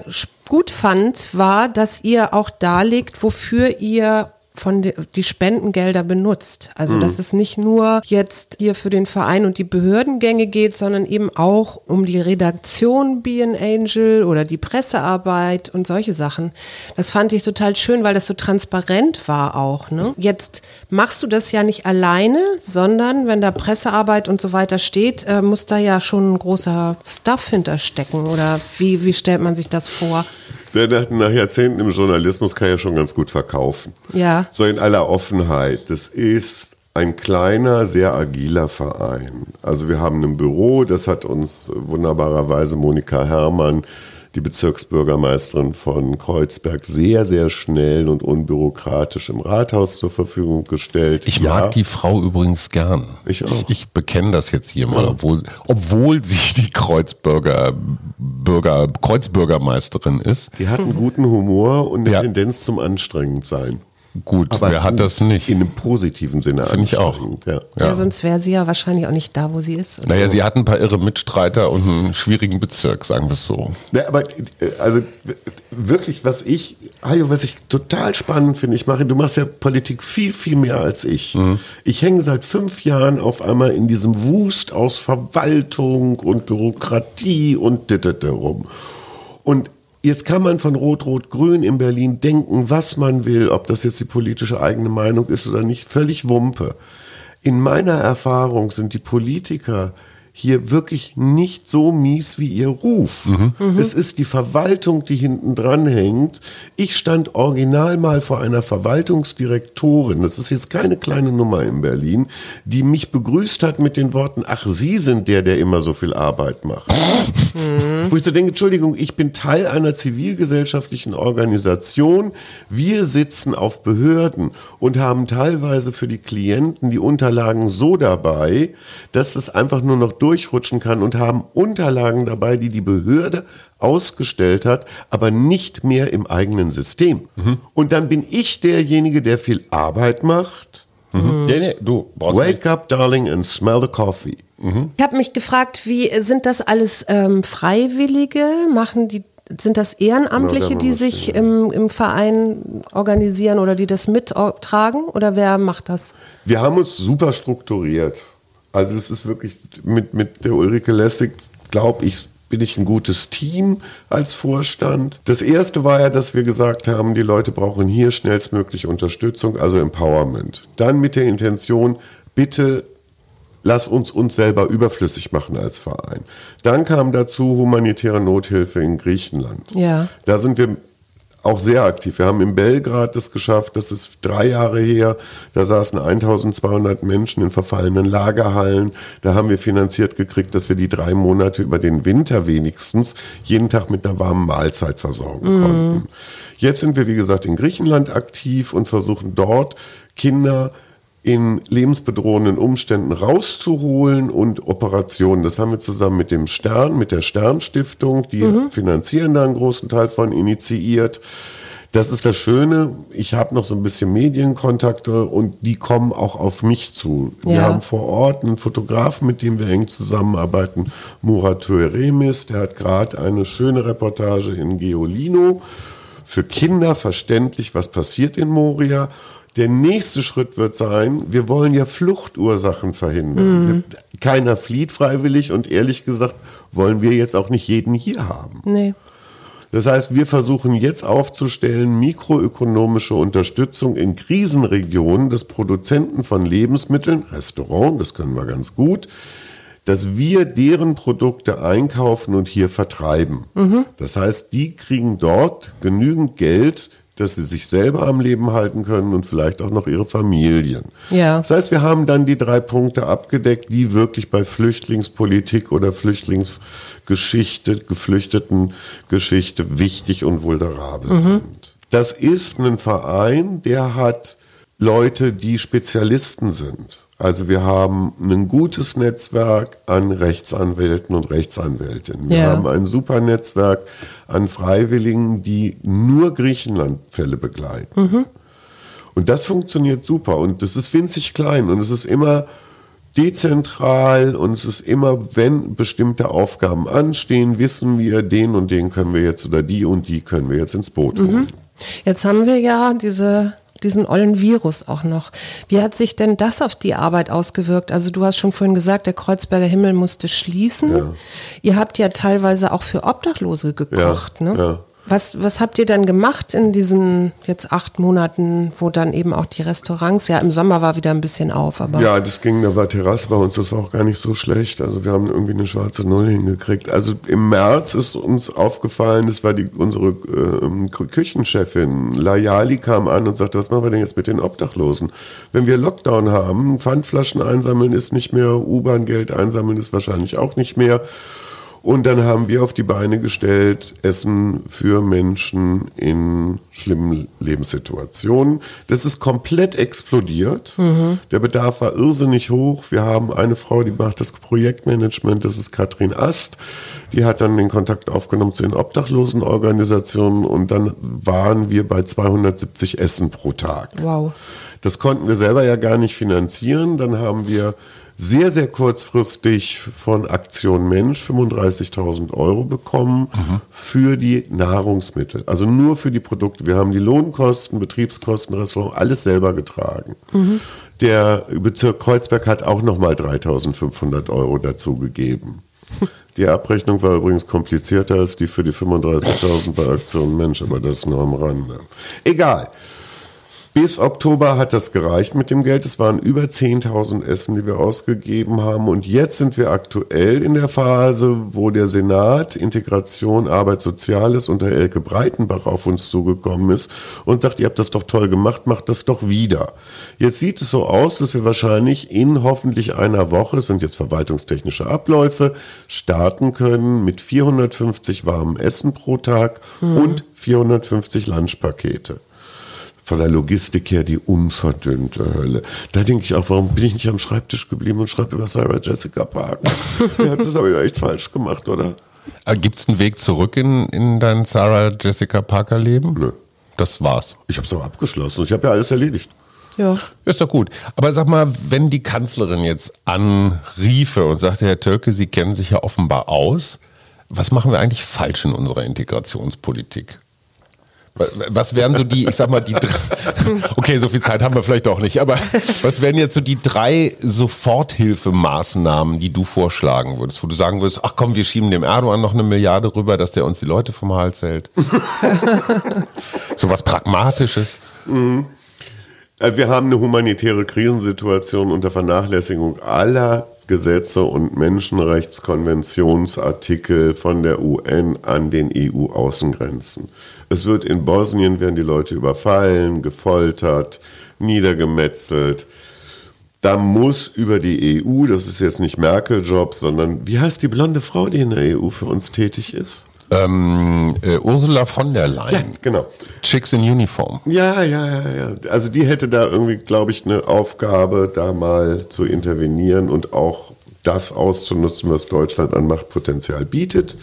gut fand, war, dass ihr auch darlegt, wofür ihr von de, die Spendengelder benutzt. Also dass es nicht nur jetzt hier für den Verein und die Behördengänge geht, sondern eben auch um die Redaktion Be an Angel oder die Pressearbeit und solche Sachen. Das fand ich total schön, weil das so transparent war auch. Ne? Jetzt machst du das ja nicht alleine, sondern wenn da Pressearbeit und so weiter steht, äh, muss da ja schon ein großer Stuff hinterstecken. Oder wie, wie stellt man sich das vor? Der nach, nach Jahrzehnten im Journalismus kann ja schon ganz gut verkaufen. Ja. So in aller Offenheit. Das ist ein kleiner, sehr agiler Verein. Also wir haben ein Büro, das hat uns wunderbarerweise Monika Herrmann, die Bezirksbürgermeisterin von Kreuzberg, sehr, sehr schnell und unbürokratisch im Rathaus zur Verfügung gestellt. Ich Ja. mag die Frau übrigens gern. Ich auch. Ich, ich bekenne das jetzt hier mal, obwohl, obwohl sie die Kreuzbürger, Bürger, Kreuzbürgermeisterin ist. Die hat einen guten Humor und eine Ja. Tendenz zum Anstrengendsein. Gut, wer hat gut, das nicht? In einem positiven Sinne Finde ich auch. Ja. Ja. sonst wäre sie ja wahrscheinlich auch nicht da, wo sie ist. oder? Naja, sie hat ein paar irre Mitstreiter und einen schwierigen Bezirk, sagen wir es so. Ja, aber äh, also wirklich, was ich, Hajo, was ich total spannend finde, ich mache, du machst ja Politik viel, viel mehr als ich. Ich hänge seit fünf Jahren auf einmal in diesem Wust aus Verwaltung und Bürokratie und dittete rum. Und jetzt kann man von Rot-Rot-Grün in Berlin denken, was man will, ob das jetzt die politische eigene Meinung ist oder nicht, völlig Wumpe. In meiner Erfahrung sind die Politiker hier wirklich nicht so mies wie ihr Ruf. Mhm. Es ist die Verwaltung, die hinten dran hängt. Ich stand original mal vor einer Verwaltungsdirektorin, das ist jetzt keine kleine Nummer in Berlin, die mich begrüßt hat mit den Worten, ach, Sie sind der, der immer so viel Arbeit macht. Wo ich so denke, Entschuldigung, ich bin Teil einer zivilgesellschaftlichen Organisation. Wir sitzen auf Behörden und haben teilweise für die Klienten die Unterlagen so dabei, dass es einfach nur noch durchrutschen kann und haben Unterlagen dabei, die die Behörde ausgestellt hat, aber nicht mehr im eigenen System. Und dann bin ich derjenige, der viel Arbeit macht. Nee, nee, du brauchst nicht. Wake up, darling, and smell the coffee. Ich habe mich gefragt, wie sind das alles ähm, Freiwillige? Machen die sind das Ehrenamtliche, Genau, die sich im, im Verein organisieren oder die das mittragen? Oder wer macht das? Wir haben uns super strukturiert. Also es ist wirklich mit, mit der Ulrike Lessig, glaube ich, bin ich ein gutes Team als Vorstand. Das erste war ja, dass wir gesagt haben, die Leute brauchen hier schnellstmöglich Unterstützung, also Empowerment. Dann mit der Intention, bitte lass uns uns selber überflüssig machen als Verein. Dann kam dazu humanitäre Nothilfe in Griechenland. Ja. Da sind wir auch sehr aktiv. Wir haben in Belgrad das geschafft, das ist drei Jahre her. Da saßen 1200 Menschen in verfallenen Lagerhallen. Da haben wir finanziert gekriegt, dass wir die drei Monate über den Winter wenigstens jeden Tag mit einer warmen Mahlzeit versorgen konnten. Jetzt sind wir, wie gesagt, in Griechenland aktiv und versuchen dort Kinder in lebensbedrohenden Umständen rauszuholen und Operationen. Das haben wir zusammen mit dem Stern, mit der Sternstiftung, die finanzieren da einen großen Teil von initiiert. Das ist das Schöne. Ich habe noch so ein bisschen Medienkontakte und die kommen auch auf mich zu. Wir Ja. haben vor Ort einen Fotografen, mit dem wir eng zusammenarbeiten, Murat Remis. Der hat gerade eine schöne Reportage in Geolino für Kinder verständlich, was passiert in Moria. Der nächste Schritt wird sein, wir wollen ja Fluchtursachen verhindern. Wir, keiner flieht freiwillig und ehrlich gesagt wollen wir jetzt auch nicht jeden hier haben. Nee. Das heißt, wir versuchen jetzt aufzustellen, mikroökonomische Unterstützung in Krisenregionen des Produzenten von Lebensmitteln, Restaurant, das können wir ganz gut, dass wir deren Produkte einkaufen und hier vertreiben. Das heißt, die kriegen dort genügend Geld, dass sie sich selber am Leben halten können und vielleicht auch noch ihre Familien. Ja. Das heißt, wir haben dann die drei Punkte abgedeckt, die wirklich bei Flüchtlingspolitik oder Flüchtlingsgeschichte, Geflüchtetengeschichte wichtig und vulnerabel sind. Das ist ein Verein, der hat Leute, die Spezialisten sind. Also wir haben ein gutes Netzwerk an Rechtsanwälten und Rechtsanwältinnen. Wir Ja. haben ein super Netzwerk an Freiwilligen, die nur Griechenland-Fälle begleiten. Und das funktioniert super und das ist winzig klein und es ist immer dezentral und es ist immer, wenn bestimmte Aufgaben anstehen, wissen wir, den und den können wir jetzt oder die und die können wir jetzt ins Boot holen. Jetzt haben wir ja diese, diesen ollen Virus auch noch. Wie hat sich denn das auf die Arbeit ausgewirkt? Also du hast schon vorhin gesagt, der Kreuzberger Himmel musste schließen. Ja. Ihr habt ja teilweise auch für Obdachlose gekocht, Ja, ne? ja. Was, was habt ihr dann gemacht in diesen jetzt acht Monaten, wo dann eben auch die Restaurants, ja im Sommer war wieder ein bisschen auf, aber Ja, das ging, da war Terrasse bei uns, das war auch gar nicht so schlecht. Also wir haben irgendwie eine schwarze Null hingekriegt. Also im März ist uns aufgefallen, das war die, unsere ähm, Kü- Küchenchefin, Layali kam an und sagte, was machen wir denn jetzt mit den Obdachlosen? Wenn wir Lockdown haben, Pfandflaschen einsammeln ist nicht mehr, U-Bahn-Geld einsammeln ist wahrscheinlich auch nicht mehr. Und dann haben wir auf die Beine gestellt, Essen für Menschen in schlimmen Lebenssituationen. Das ist komplett explodiert. Der Bedarf war irrsinnig hoch. Wir haben eine Frau, die macht das Projektmanagement, das ist Katrin Ast. Die hat dann den Kontakt aufgenommen zu den Obdachlosenorganisationen und dann waren wir bei 270 Essen pro Tag. wow. Das konnten wir selber ja gar nicht finanzieren. Dann haben wir sehr, sehr kurzfristig von Aktion Mensch 35.000 Euro bekommen für die Nahrungsmittel. Also nur für die Produkte. Wir haben die Lohnkosten, Betriebskosten, Restaurant, alles selber getragen. Der Bezirk Kreuzberg hat auch nochmal 3.500 Euro dazu gegeben. *laughs* Die Abrechnung war übrigens komplizierter als die für die 35.000 bei Aktion Mensch, aber das nur am Rande. Egal. Bis Oktober hat das gereicht mit dem Geld. Es waren über 10.000 Essen, die wir ausgegeben haben. Und jetzt sind wir aktuell in der Phase, wo der Senat Integration, Arbeit, Soziales unter Elke Breitenbach auf uns zugekommen ist und sagt, ihr habt das doch toll gemacht, macht das doch wieder. Jetzt sieht es so aus, dass wir wahrscheinlich in hoffentlich einer Woche, das sind jetzt verwaltungstechnische Abläufe, starten können mit 450 warmem Essen pro Tag mhm. und 450 Lunchpakete von der Logistik her die unverdünnte Hölle. Da denke ich auch, warum bin ich nicht am Schreibtisch geblieben und schreibe über Sarah Jessica Parker? *laughs* ja, das habe ich echt falsch gemacht, oder? Äh, Gibt es einen Weg zurück in, in dein Sarah Jessica Parker Leben? Nö. Das war's. Ich habe es auch abgeschlossen. Ich habe ja alles erledigt. Ja. Ist doch gut. Aber sag mal, wenn die Kanzlerin jetzt anriefe und sagte, Herr Türke, Sie kennen sich ja offenbar aus, was machen wir eigentlich falsch in unserer Integrationspolitik? Was wären so die, ich sag mal, die drei, *laughs* okay, so viel Zeit haben wir vielleicht auch nicht, aber was wären jetzt so die drei Soforthilfemaßnahmen, die du vorschlagen würdest, wo du sagen würdest, ach komm, wir schieben dem Erdogan noch eine Milliarde rüber, dass der uns die Leute vom Hals hält? *laughs* so was Pragmatisches. Mhm. Äh, wir haben eine humanitäre Krisensituation unter Vernachlässigung aller Gesetze und Menschenrechtskonventionsartikel von der UN an den EU-Außengrenzen. Es wird in Bosnien werden die Leute überfallen, gefoltert, niedergemetzelt. Da muss über die EU, das ist jetzt nicht Merkel-Job, sondern wie heißt die blonde Frau, die in der EU für uns tätig ist? Ähm, äh, Ursula von der Leyen. Ja, genau. Chicks in Uniform. Ja, ja, ja, ja. Also die hätte da irgendwie, glaube ich, eine Aufgabe, da mal zu intervenieren und auch das auszunutzen, was Deutschland an Machtpotenzial bietet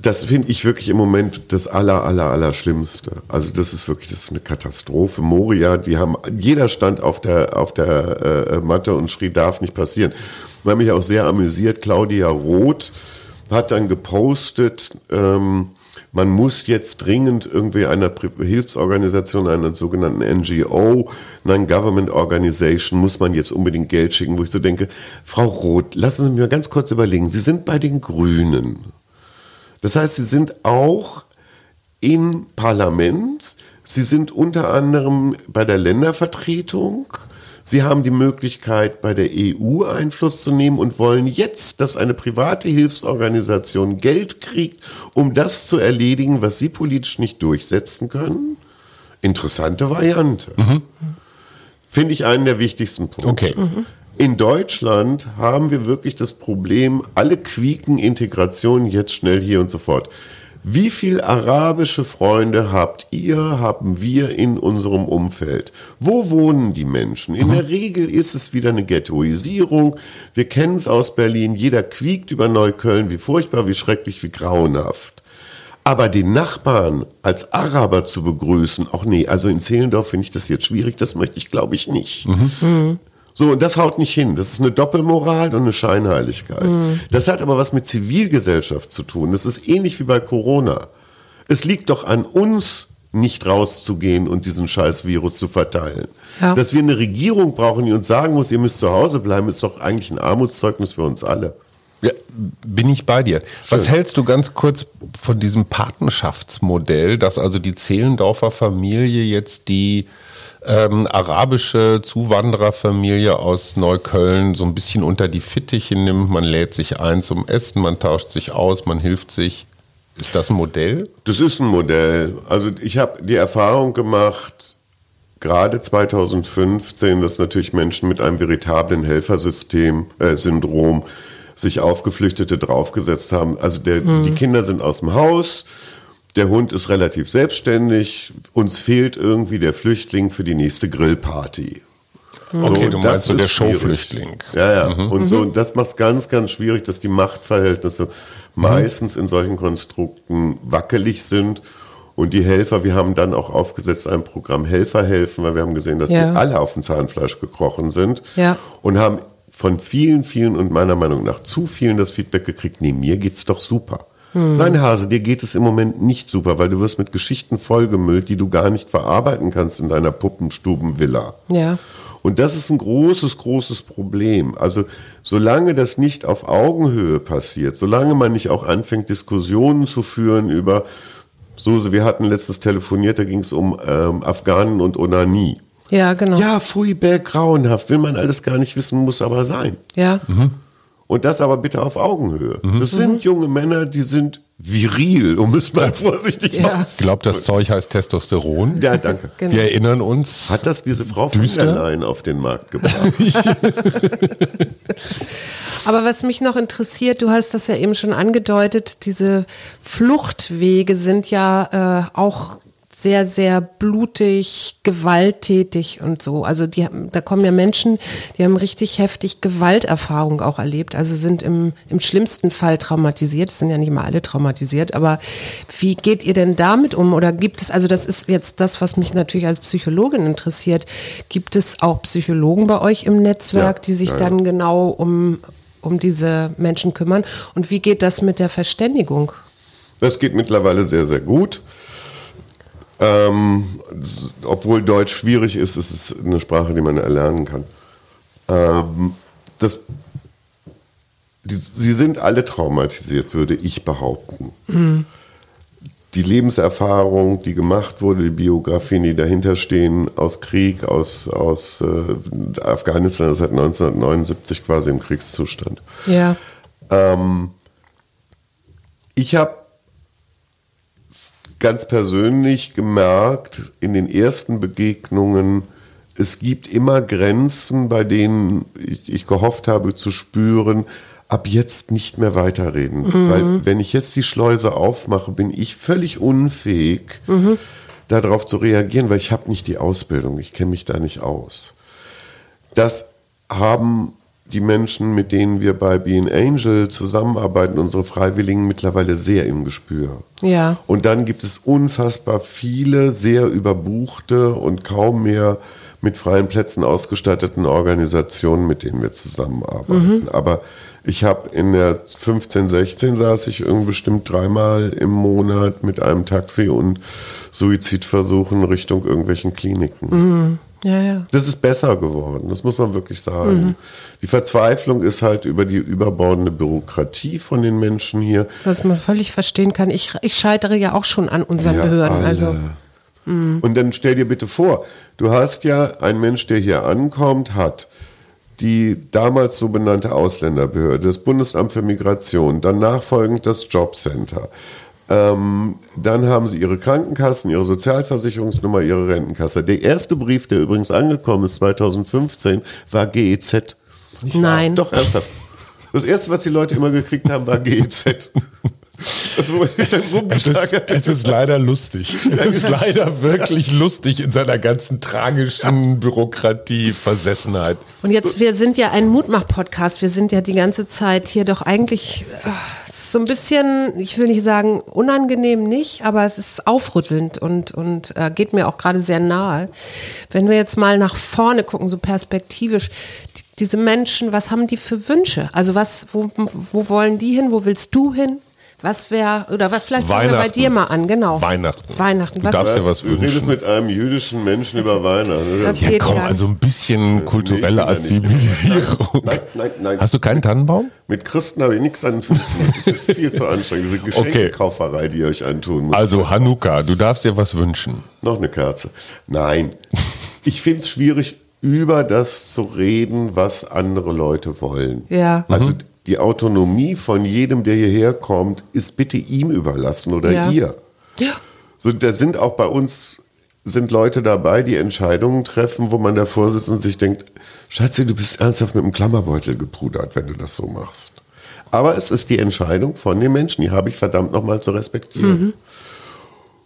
das finde ich wirklich im Moment das aller, aller, aller Schlimmste. Also das ist wirklich, das ist eine Katastrophe. Moria, die haben, jeder stand auf der, auf der äh, Matte und schrie, darf nicht passieren. Weil mich auch sehr amüsiert, Claudia Roth hat dann gepostet, ähm, man muss jetzt dringend irgendwie einer Hilfsorganisation, einer sogenannten NGO, Non-Government Organization, muss man jetzt unbedingt Geld schicken, wo ich so denke, Frau Roth, lassen Sie mich mal ganz kurz überlegen, Sie sind bei den Grünen. Das heißt, sie sind auch im Parlament, sie sind unter anderem bei der Ländervertretung, sie haben die Möglichkeit, bei der EU Einfluss zu nehmen und wollen jetzt, dass eine private Hilfsorganisation Geld kriegt, um das zu erledigen, was sie politisch nicht durchsetzen können. Interessante Variante. Mhm. Finde ich einen der wichtigsten Punkte. Okay. Mhm. In Deutschland haben wir wirklich das Problem, alle quieken Integration jetzt schnell hier und sofort. Wie viele arabische Freunde habt ihr, haben wir in unserem Umfeld? Wo wohnen die Menschen? In mhm. der Regel ist es wieder eine Ghettoisierung. Wir kennen es aus Berlin. Jeder quiekt über Neukölln. Wie furchtbar, wie schrecklich, wie grauenhaft. Aber den Nachbarn als Araber zu begrüßen, auch nee, also in Zehlendorf finde ich das jetzt schwierig, das möchte ich glaube ich nicht. Mhm. So, und das haut nicht hin. Das ist eine Doppelmoral und eine Scheinheiligkeit. Mhm. Das hat aber was mit Zivilgesellschaft zu tun. Das ist ähnlich wie bei Corona. Es liegt doch an uns, nicht rauszugehen und diesen scheiß Virus zu verteilen. Ja. Dass wir eine Regierung brauchen, die uns sagen muss, ihr müsst zu Hause bleiben, ist doch eigentlich ein Armutszeugnis für uns alle. Ja, bin ich bei dir. Schön. Was hältst du ganz kurz von diesem Patenschaftsmodell, dass also die Zehlendorfer Familie jetzt die ähm, arabische Zuwandererfamilie aus Neukölln so ein bisschen unter die Fittiche nimmt. Man lädt sich ein zum Essen, man tauscht sich aus, man hilft sich. Ist das ein Modell? Das ist ein Modell. Also ich habe die Erfahrung gemacht, gerade 2015, dass natürlich Menschen mit einem veritablen Helfersystem, äh, Syndrom sich Aufgeflüchtete draufgesetzt haben. Also der, hm. die Kinder sind aus dem Haus, der Hund ist relativ selbstständig. Uns fehlt irgendwie der Flüchtling für die nächste Grillparty. Okay, so, du meinst so der Showflüchtling. Ja, ja. Mhm. Und so, und das macht es ganz, ganz schwierig, dass die Machtverhältnisse mhm. meistens in solchen Konstrukten wackelig sind. Und die Helfer, wir haben dann auch aufgesetzt ein Programm Helfer helfen, weil wir haben gesehen, dass ja. die alle auf dem Zahnfleisch gekrochen sind. Ja. Und haben von vielen, vielen und meiner Meinung nach zu vielen das Feedback gekriegt, nee, mir geht's doch super. Hm. Nein, Hase, dir geht es im Moment nicht super, weil du wirst mit Geschichten vollgemüllt, die du gar nicht verarbeiten kannst in deiner Puppenstubenvilla. Ja. Und das ist ein großes, großes Problem. Also solange das nicht auf Augenhöhe passiert, solange man nicht auch anfängt, Diskussionen zu führen über Suse, wir hatten letztes telefoniert, da ging es um ähm, Afghanen und Onanie. Ja, genau. Ja, Fui, grauenhaft, will man alles gar nicht wissen, muss aber sein. Ja. Und das aber bitte auf Augenhöhe. Mhm. Das sind junge Männer, die sind viril, um es mal vorsichtig Ja. Ich glaube, das Zeug heißt Testosteron. Ja, danke. *laughs* Genau. Wir erinnern uns. Hat das diese Frau von Düster? der Leyen auf den Markt gebracht? *laughs* Aber was mich noch interessiert, du hast das ja eben schon angedeutet, diese Fluchtwege sind ja äh, auch sehr, sehr blutig, gewalttätig und so. Also die, da kommen ja Menschen, die haben richtig heftig Gewalterfahrung auch erlebt, also sind im, im schlimmsten Fall traumatisiert. Es sind ja nicht mal alle traumatisiert, aber wie geht ihr denn damit um? Oder gibt es, also das ist jetzt das, was mich natürlich als Psychologin interessiert, gibt es auch Psychologen bei euch im Netzwerk, Ja, die sich ja, ja. dann genau um, um diese Menschen kümmern? Und wie geht das mit der Verständigung? Das geht mittlerweile sehr, sehr gut. Ähm, obwohl Deutsch schwierig ist, ist es eine Sprache, die man erlernen kann. Ähm, das, die, sie sind alle traumatisiert, würde ich behaupten. Die Lebenserfahrung, die gemacht wurde, die Biografien, die dahinter stehen, aus Krieg, aus, aus äh, Afghanistan, das seit 1979 quasi im Kriegszustand. Ja. Ähm, ich habe ganz persönlich gemerkt in den ersten Begegnungen, es gibt immer Grenzen, bei denen ich, ich gehofft habe zu spüren, ab jetzt nicht mehr weiterreden. Weil wenn ich jetzt die Schleuse aufmache, bin ich völlig unfähig, darauf zu reagieren, weil ich habe nicht die Ausbildung, ich kenne mich da nicht aus. Das haben die Menschen, mit denen wir bei Be an Angel zusammenarbeiten, unsere Freiwilligen mittlerweile sehr im Gespür. Ja. Und dann gibt es unfassbar viele sehr überbuchte und kaum mehr mit freien Plätzen ausgestatteten Organisationen, mit denen wir zusammenarbeiten. Aber ich habe in der 15, 16 saß ich irgendwie bestimmt dreimal im Monat mit einem Taxi und Suizidversuchen Richtung irgendwelchen Kliniken. Ja, ja. Das ist besser geworden, das muss man wirklich sagen. Die Verzweiflung ist halt über die überbordende Bürokratie von den Menschen hier. Was man völlig verstehen kann. Ich, ich scheitere ja auch schon an unseren Ja, Behörden. alle. Also Und dann stell dir bitte vor, du hast ja ein Mensch, der hier ankommt, hat die damals so benannte Ausländerbehörde, das Bundesamt für Migration, dann nachfolgend das Jobcenter. Ähm, dann haben sie ihre Krankenkassen, ihre Sozialversicherungsnummer, ihre Rentenkasse. Der erste Brief, der übrigens angekommen ist 2015, war GEZ. nein. Doch, ernsthaft. Das erste, was die Leute immer gekriegt haben, war GEZ. *laughs* Das wurde dann Es ist, es ist leider lustig. Es ist leider wirklich lustig in seiner ganzen tragischen Bürokratie, Versessenheit. Und jetzt, wir sind ja ein Mutmach-Podcast. Wir sind ja die ganze Zeit hier doch eigentlich ist so ein bisschen, ich will nicht sagen unangenehm nicht, aber es ist aufrüttelnd und, und äh, geht mir auch gerade sehr nahe. Wenn wir jetzt mal nach vorne gucken, so perspektivisch, die, diese Menschen, was haben die für Wünsche? Also was, wo, wo wollen die hin? Wo willst du hin? Was wäre, oder was, vielleicht fangen wir bei dir mal an, genau. Weihnachten. Weihnachten. Du Was darfst ist, dir was Du redest wünschen. mit einem jüdischen Menschen über Weihnachten. Das Ja, geht komm, also ein bisschen kulturelle Nee. Assimilierung. Nein, nein, nein. Hast du keinen Tannenbaum? Mit Christen habe ich nichts an den Füßen. Das ist viel zu anstrengend. Diese *laughs* Geschenkekauferei, die ihr euch antun muss. Also Hanukkah, du darfst dir was wünschen. Noch eine Kerze. Nein. *laughs* Ich finde es schwierig, über das zu reden, was andere Leute wollen. Ja. Also die Autonomie von jedem, der hierher kommt, ist bitte ihm überlassen oder Ja. ihr. Ja. So, da sind auch bei uns sind Leute dabei, die Entscheidungen treffen, wo man davor sitzt und sich denkt, Schatzi, du bist ernsthaft mit einem Klammerbeutel gepudert, wenn du das so machst. Aber es ist die Entscheidung von den Menschen, die habe ich verdammt nochmal zu respektieren.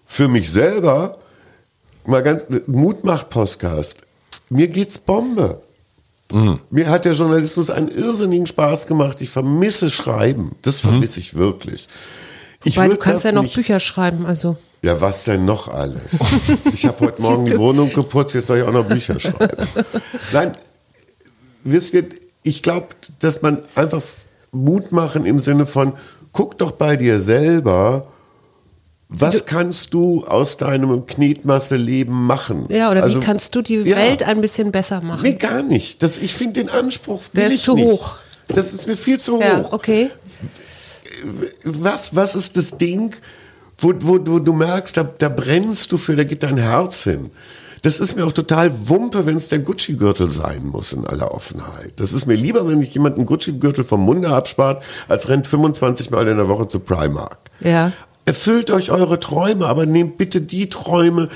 Für mich selber, mal ganz, Mut macht Podcast. Mir geht's Bombe. Mir hat der Journalismus einen irrsinnigen Spaß gemacht. Ich vermisse Schreiben. Das vermisse ich wirklich. Ich Weil du kannst ja noch nicht- Bücher schreiben, also. ja, was denn noch alles? *laughs* Ich habe heute Morgen die? Wohnung geputzt, jetzt soll ich auch noch Bücher schreiben. *laughs* Nein, wisst ihr, ich glaube, dass man einfach Mut machen im Sinne von, guck doch bei dir selber, was kannst du aus deinem Knetmasse-Leben machen? Ja, oder Also, wie kannst du die ja. Welt ein bisschen besser machen? Nee, gar nicht. Das, ich finde den Anspruch Der ist zu nicht. hoch. Das ist mir viel zu ja, hoch okay. was, was ist das Ding, wo, wo, wo du merkst, da, da brennst du für, da geht dein Herz hin. Das ist mir auch total Wumpe, wenn es der Gucci-Gürtel sein muss in aller Offenheit. Das ist mir lieber, wenn ich jemand einen Gucci-Gürtel vom Munde abspart, als rennt 25 Mal in der Woche zu Primark. Ja. Erfüllt euch eure Träume, aber nehmt bitte die Träume,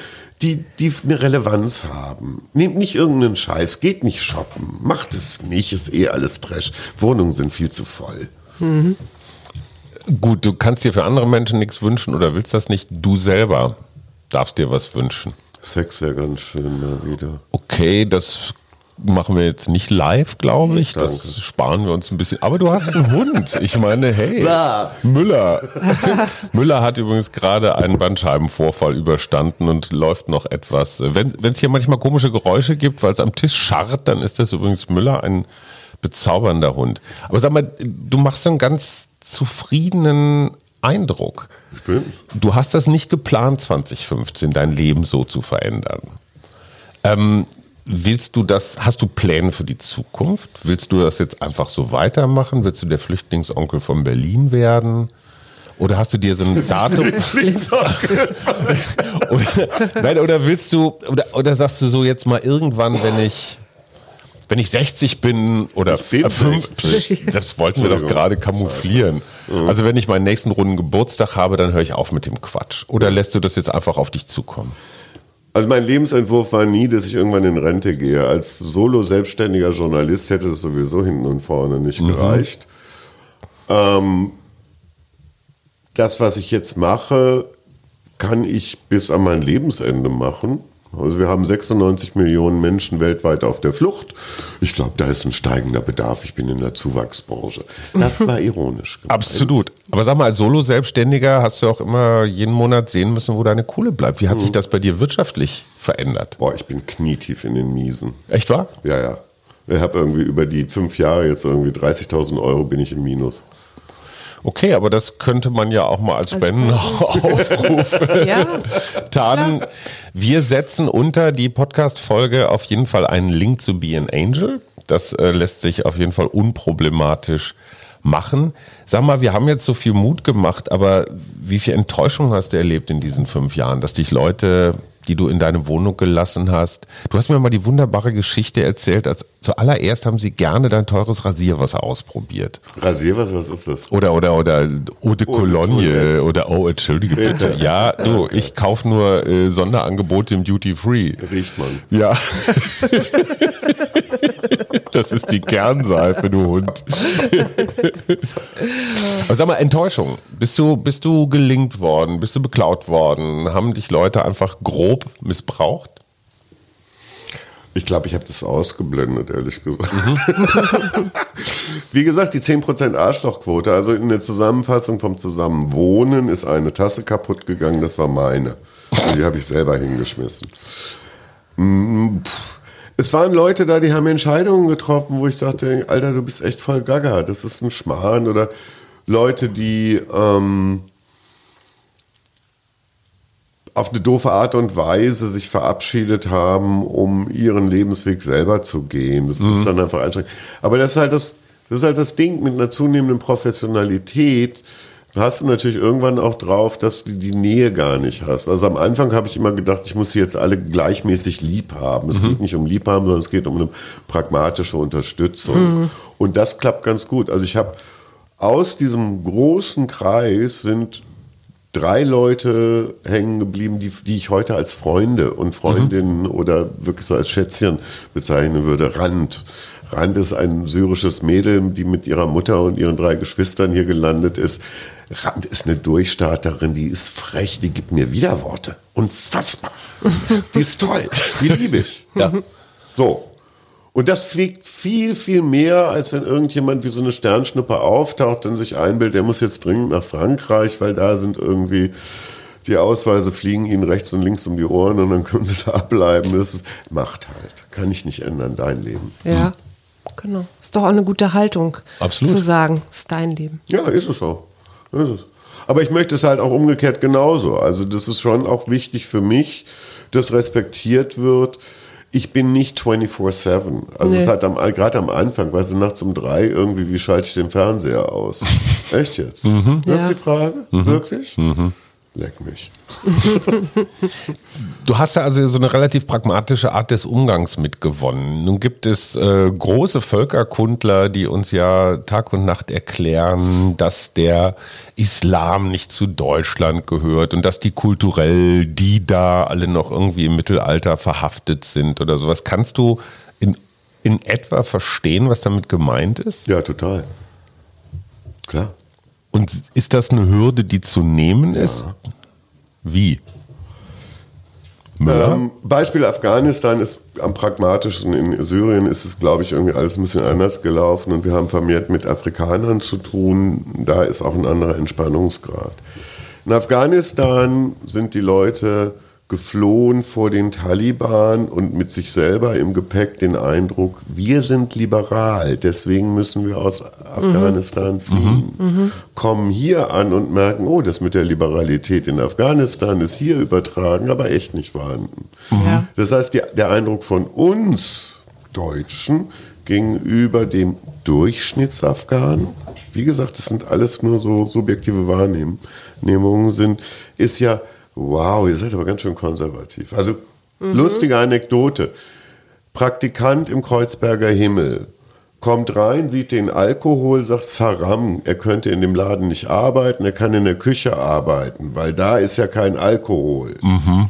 die, die eine Relevanz haben. Nehmt nicht irgendeinen Scheiß, geht nicht shoppen, macht es nicht, ist eh alles Trash. Wohnungen sind viel zu voll. Gut, du kannst dir für andere Menschen nichts wünschen oder willst das nicht. Du selber darfst dir was wünschen. Sex wäre ganz schön mal wieder. Okay, das machen wir jetzt nicht live, glaube ich. Das Danke. sparen wir uns ein bisschen. Aber du hast einen Hund. Ich meine, hey, *laughs* Blah. Müller. *laughs* Müller hat übrigens gerade einen Bandscheibenvorfall überstanden und läuft noch etwas. Wenn es hier manchmal komische Geräusche gibt, weil es am Tisch scharrt, dann ist das übrigens Müller ein bezaubernder Hund. Aber sag mal, du machst einen ganz zufriedenen Eindruck. Ich bin. Du hast das nicht geplant, 2015, dein Leben so zu verändern. Ähm, willst du das, hast du Pläne für die Zukunft? Willst du das jetzt einfach so weitermachen? Willst du der Flüchtlingsonkel von Berlin werden? Oder hast du dir so ein *laughs* Datum? oder, nein, oder willst du, oder, oder sagst du so jetzt mal irgendwann, wenn ich, wenn ich 60 bin oder bin äh, 50, das wollten wir doch gerade kamouflieren. Also wenn ich meinen nächsten runden Geburtstag habe, dann höre ich auf mit dem Quatsch. Oder lässt du das jetzt einfach auf dich zukommen? Also mein Lebensentwurf war nie, dass ich irgendwann in Rente gehe. Als solo-selbstständiger Journalist hätte es sowieso hinten und vorne nicht gereicht. Ähm, das, was ich jetzt mache, kann ich bis an mein Lebensende machen. Also wir haben 96 Millionen Menschen weltweit auf der Flucht. Ich glaube, da ist ein steigender Bedarf. Ich bin in der Zuwachsbranche. Das war ironisch. gemeint. Absolut. Aber sag mal, als Solo-Selbstständiger hast du auch immer jeden Monat sehen müssen, wo deine Kohle bleibt. Wie hat sich das bei dir wirtschaftlich verändert? Boah, ich bin knietief in den Miesen. Echt wahr? Ja, ja. Ich habe irgendwie über die fünf Jahre jetzt irgendwie 30.000 Euro bin ich im Minus. Okay, aber das könnte man ja auch mal als Spenden *laughs* aufrufen. *laughs* Ja. Taten, wir setzen unter die Podcast-Folge auf jeden Fall einen Link zu Be an Angel. Das äh, lässt sich auf jeden Fall unproblematisch machen. Sag mal, wir haben jetzt so viel Mut gemacht, aber wie viel Enttäuschung hast du erlebt in diesen fünf Jahren, dass dich Leute, die du in deine Wohnung gelassen hast, du hast mir mal die wunderbare Geschichte erzählt, als zuallererst haben sie gerne dein teures Rasierwasser ausprobiert. Rasierwasser, was ist das? Oder, oder, oder Eau de Cologne oder Oh, entschuldige bitte. Ja, du, ich kaufe nur äh, Sonderangebote im Duty Free. Riecht man. Ja. *laughs* das ist die Kernseife, du Hund. Aber sag mal, Enttäuschung. Bist du, bist du gelingt worden? Bist du beklaut worden? Haben dich Leute einfach grob missbraucht? Ich glaube, ich habe das ausgeblendet, ehrlich gesagt. *laughs* Wie gesagt, die 10% Arschlochquote, also in der Zusammenfassung vom Zusammenwohnen ist eine Tasse kaputt gegangen, das war meine. Die habe ich selber hingeschmissen. Mm. Es waren Leute da, die haben Entscheidungen getroffen, wo ich dachte, Alter, du bist echt voll gaga, das ist ein Schmarrn. Oder Leute, die ähm, auf eine doofe Art und Weise sich verabschiedet haben, um ihren Lebensweg selber zu gehen. Das ist dann einfach anstrengend. Aber das ist halt das, das ist halt das Ding mit einer zunehmenden Professionalität. Hast du natürlich irgendwann auch drauf, dass du die Nähe gar nicht hast. Also am Anfang habe ich immer gedacht, ich muss sie jetzt alle gleichmäßig lieb haben. Es geht nicht um lieb haben, sondern es geht um eine pragmatische Unterstützung. Und das klappt ganz gut. Also ich habe aus diesem großen Kreis sind drei Leute hängen geblieben, die, die ich heute als Freunde und Freundinnen oder wirklich so als Schätzchen bezeichnen würde. Rand. Rand ist ein syrisches Mädel, die mit ihrer Mutter und ihren drei Geschwistern hier gelandet ist. Rand ist eine Durchstarterin, die ist frech, die gibt mir Widerworte. Unfassbar. Die ist toll. Die liebe ich. Ja. So. Und das fliegt viel, viel mehr, als wenn irgendjemand wie so eine Sternschnuppe auftaucht und sich einbildet, der muss jetzt dringend nach Frankreich, weil da sind irgendwie die Ausweise fliegen ihnen rechts und links um die Ohren und dann können sie *laughs* da bleiben. Das ist Macht halt. Kann ich nicht ändern, dein Leben. Ja, genau. Ist doch auch eine gute Haltung, Absolut. zu sagen, ist dein Leben. Ja, ist es auch. Ist es. Aber ich möchte es halt auch umgekehrt genauso. Also das ist schon auch wichtig für mich, dass respektiert wird. Ich bin nicht 24-7. Also Nee. es hat am, gerade am Anfang, weil sie nachts um drei irgendwie, wie schalte ich den Fernseher aus? *laughs* Echt jetzt? Das Ja. ist die Frage? Wirklich? Leck mich. Du hast ja also so eine relativ pragmatische Art des Umgangs mitgewonnen. Nun gibt es äh, große Völkerkundler, die uns ja Tag und Nacht erklären, dass der Islam nicht zu Deutschland gehört und dass die kulturell, die da alle noch irgendwie im Mittelalter verhaftet sind oder sowas. Kannst du in, in etwa verstehen, was damit gemeint ist? Ja, total. Klar. Und ist das eine Hürde, die zu nehmen ist? Wie? Müller? Ähm, Beispiel Afghanistan ist am pragmatischsten. In Syrien ist es, glaube ich, irgendwie alles ein bisschen anders gelaufen und wir haben vermehrt mit Afrikanern zu tun. Da ist auch ein anderer Entspannungsgrad. In Afghanistan sind die Leute geflohen vor den Taliban und mit sich selber im Gepäck den Eindruck, wir sind liberal, deswegen müssen wir aus Afghanistan fliehen. Kommen hier an und merken, oh, das mit der Liberalität in Afghanistan ist hier übertragen, aber echt nicht vorhanden. Ja. Das heißt, die, der Eindruck von uns Deutschen gegenüber dem Durchschnittsafghanen, wie gesagt, das sind alles nur so subjektive Wahrnehmungen, sind, ist ja, wow, ihr seid aber ganz schön konservativ. Also lustige Anekdote. Praktikant im Kreuzberger Himmel kommt rein, sieht den Alkohol, sagt Saram, er könnte in dem Laden nicht arbeiten, er kann in der Küche arbeiten, weil da ist ja kein Alkohol.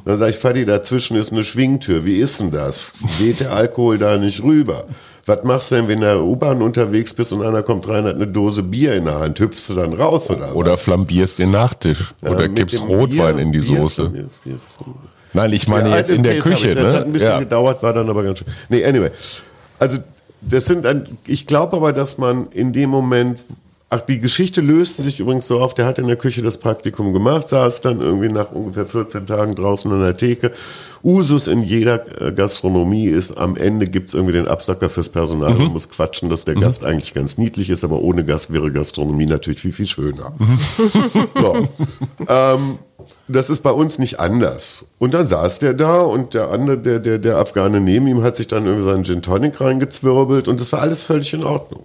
Dann sage ich, Fadi, dazwischen ist eine Schwingtür, wie ist denn das? Geht der Alkohol da nicht rüber? Was machst du denn, wenn du in der U-Bahn unterwegs bist und einer kommt rein, hat eine Dose Bier in der Hand? Hüpfst du dann raus oder Oder was? flambierst den Nachtisch. Ja, oder kippst dem Rotwein Bier- in die Bier- Soße. Bier- Nein, ich meine Ja, jetzt in der Küche. ich. Das hat ein Ne? bisschen Ja. gedauert, war dann aber ganz schön. Nee, anyway. Also, das sind ein, ich glaube aber, dass man in dem Moment, ach, die Geschichte löste sich übrigens so auf, der hat in der Küche das Praktikum gemacht, saß dann irgendwie nach ungefähr 14 Tagen draußen an der Theke. Usus in jeder äh, Gastronomie ist, am Ende gibt es irgendwie den Absacker fürs Personal Mhm. und muss quatschen, dass der Gast eigentlich ganz niedlich ist, aber ohne Gast wäre Gastronomie natürlich viel, viel schöner. Mhm. so. ähm, das ist bei uns nicht anders. Und dann saß der da und der andere, der, der, der Afghane neben ihm, hat sich dann irgendwie seinen Gin Tonic reingezwirbelt und das war alles völlig in Ordnung.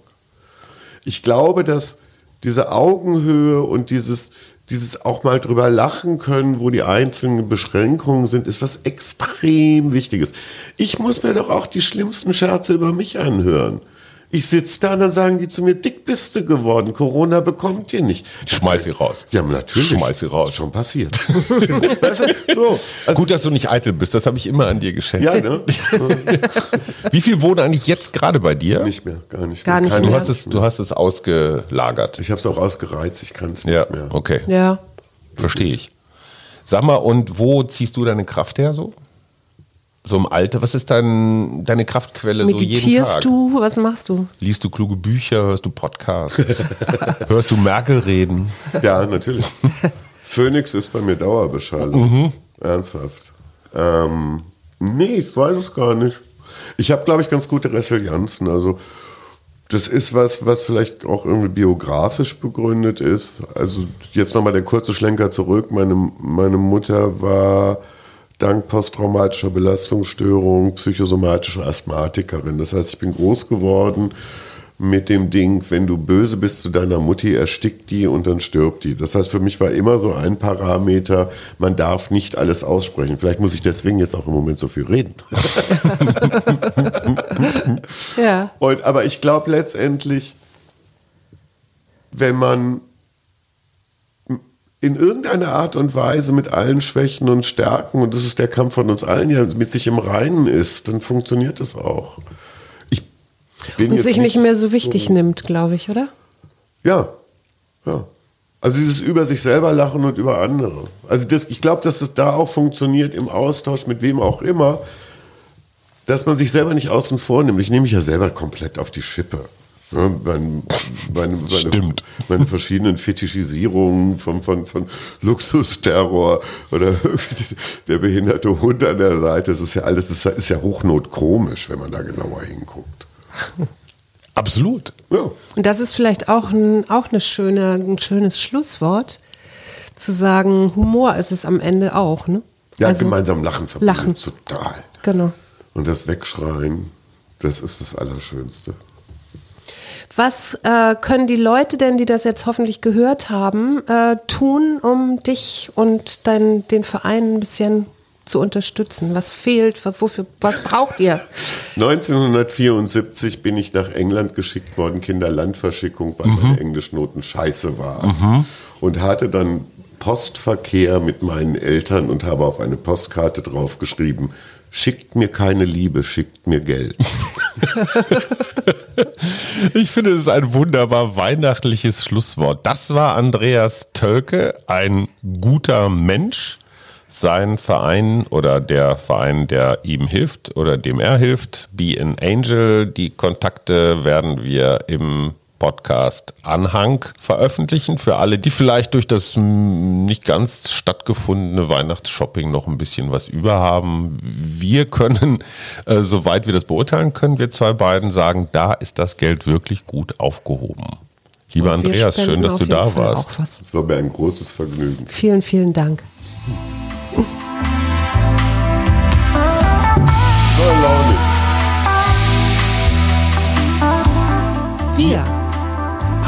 Ich glaube, dass diese Augenhöhe und dieses, dieses auch mal drüber lachen können, wo die einzelnen Beschränkungen sind, ist was extrem Wichtiges. Ich muss mir doch auch die schlimmsten Scherze über mich anhören. Ich sitze da und dann sagen die zu mir, dick bist du geworden, Corona bekommt ihr nicht. Schmeiß sie raus. Ja, natürlich. Schmeiß sie raus. Schon passiert. *laughs* weißt du, so. Also, Gut, dass du nicht eitel bist, das habe ich immer an dir geschätzt. ja, ne? Wie viel wohnen eigentlich jetzt gerade bei dir? Nicht mehr, gar nicht Gar mehr. nicht Keine- Du mehr. hast es, du hast es ausgelagert. Ich habe es auch ausgereizt, ich kann es Ja, nicht mehr. okay. Ja. Verstehe ich. Sag mal, und wo ziehst du deine Kraft her so? So im Alter? Was ist dein, deine Kraftquelle so jeden Meditierst Tag? du? Was machst du? Liest du kluge Bücher? Hörst du Podcasts? *laughs* hörst du Merkel reden? Ja, natürlich. *laughs* Phoenix ist bei mir Dauerbeschallung. Ernsthaft. Ähm, nee, ich weiß es gar nicht. Ich habe, glaube ich, ganz gute Resilienzen. Also das ist was, was vielleicht auch irgendwie biografisch begründet ist. Also jetzt nochmal der kurze Schlenker zurück. Meine, meine Mutter war dank posttraumatischer Belastungsstörung psychosomatische Asthmatikerin. Das heißt, ich bin groß geworden mit dem Ding, wenn du böse bist zu deiner Mutti, erstickt die und dann stirbt die. Das heißt, für mich war immer so ein Parameter, man darf nicht alles aussprechen. Vielleicht muss ich deswegen jetzt auch im Moment so viel reden. *laughs* Ja. Und, aber ich glaube letztendlich, wenn man in irgendeiner Art und Weise mit allen Schwächen und Stärken, und das ist der Kampf von uns allen, ja mit sich im Reinen ist, dann funktioniert es auch. Ich bin Und sich nicht mehr so wichtig nimmt, glaube ich, oder? Ja, ja. Also dieses über sich selber lachen und über andere. Also das, ich glaube, dass es da auch funktioniert im Austausch mit wem auch immer, dass man sich selber nicht außen vor nimmt. Ich nehme mich ja selber komplett auf die Schippe. Ja, meine, meine, meine, Stimmt. meine verschiedenen Fetischisierungen von, von, von Luxusterror oder der behinderte Hund an der Seite. Das ist ja alles, das ist ja hochnotkomisch, wenn man da genauer hinguckt. Absolut. Ja. Und das ist vielleicht auch ein, auch eine schöne, ein schönes Schlusswort, zu sagen, Humor ist es am Ende auch, ne? Ja, Also, gemeinsam lachen verbindet Lachen. total. Genau. Und das Wegschreien, das ist das Allerschönste. Was äh, können die Leute denn, die das jetzt hoffentlich gehört haben, äh, tun, um dich und dein, den Verein ein bisschen zu unterstützen? Was fehlt? Wofür, was braucht ihr? 1974 bin ich nach England geschickt worden, Kinderlandverschickung, weil mhm. meine Englischnoten scheiße waren. Mhm. Und hatte dann Postverkehr mit meinen Eltern und habe auf eine Postkarte draufgeschrieben, schickt mir keine Liebe, schickt mir Geld. *laughs* ich finde, es ist ein wunderbar weihnachtliches Schlusswort. Das war Andreas Tölke, ein guter Mensch. Sein Verein oder der Verein, der ihm hilft oder dem er hilft, Be an Angel. Die Kontakte werden wir im Podcast Anhang veröffentlichen. Für alle, die vielleicht durch das nicht ganz stattgefundene Weihnachtsshopping noch ein bisschen was überhaben. Wir können, äh, soweit wir das beurteilen können, wir zwei beiden sagen, da ist das Geld wirklich gut aufgehoben. Lieber Andreas, schön, dass du da Fall warst. Es war mir ein großes Vergnügen. Vielen, vielen Dank. Wir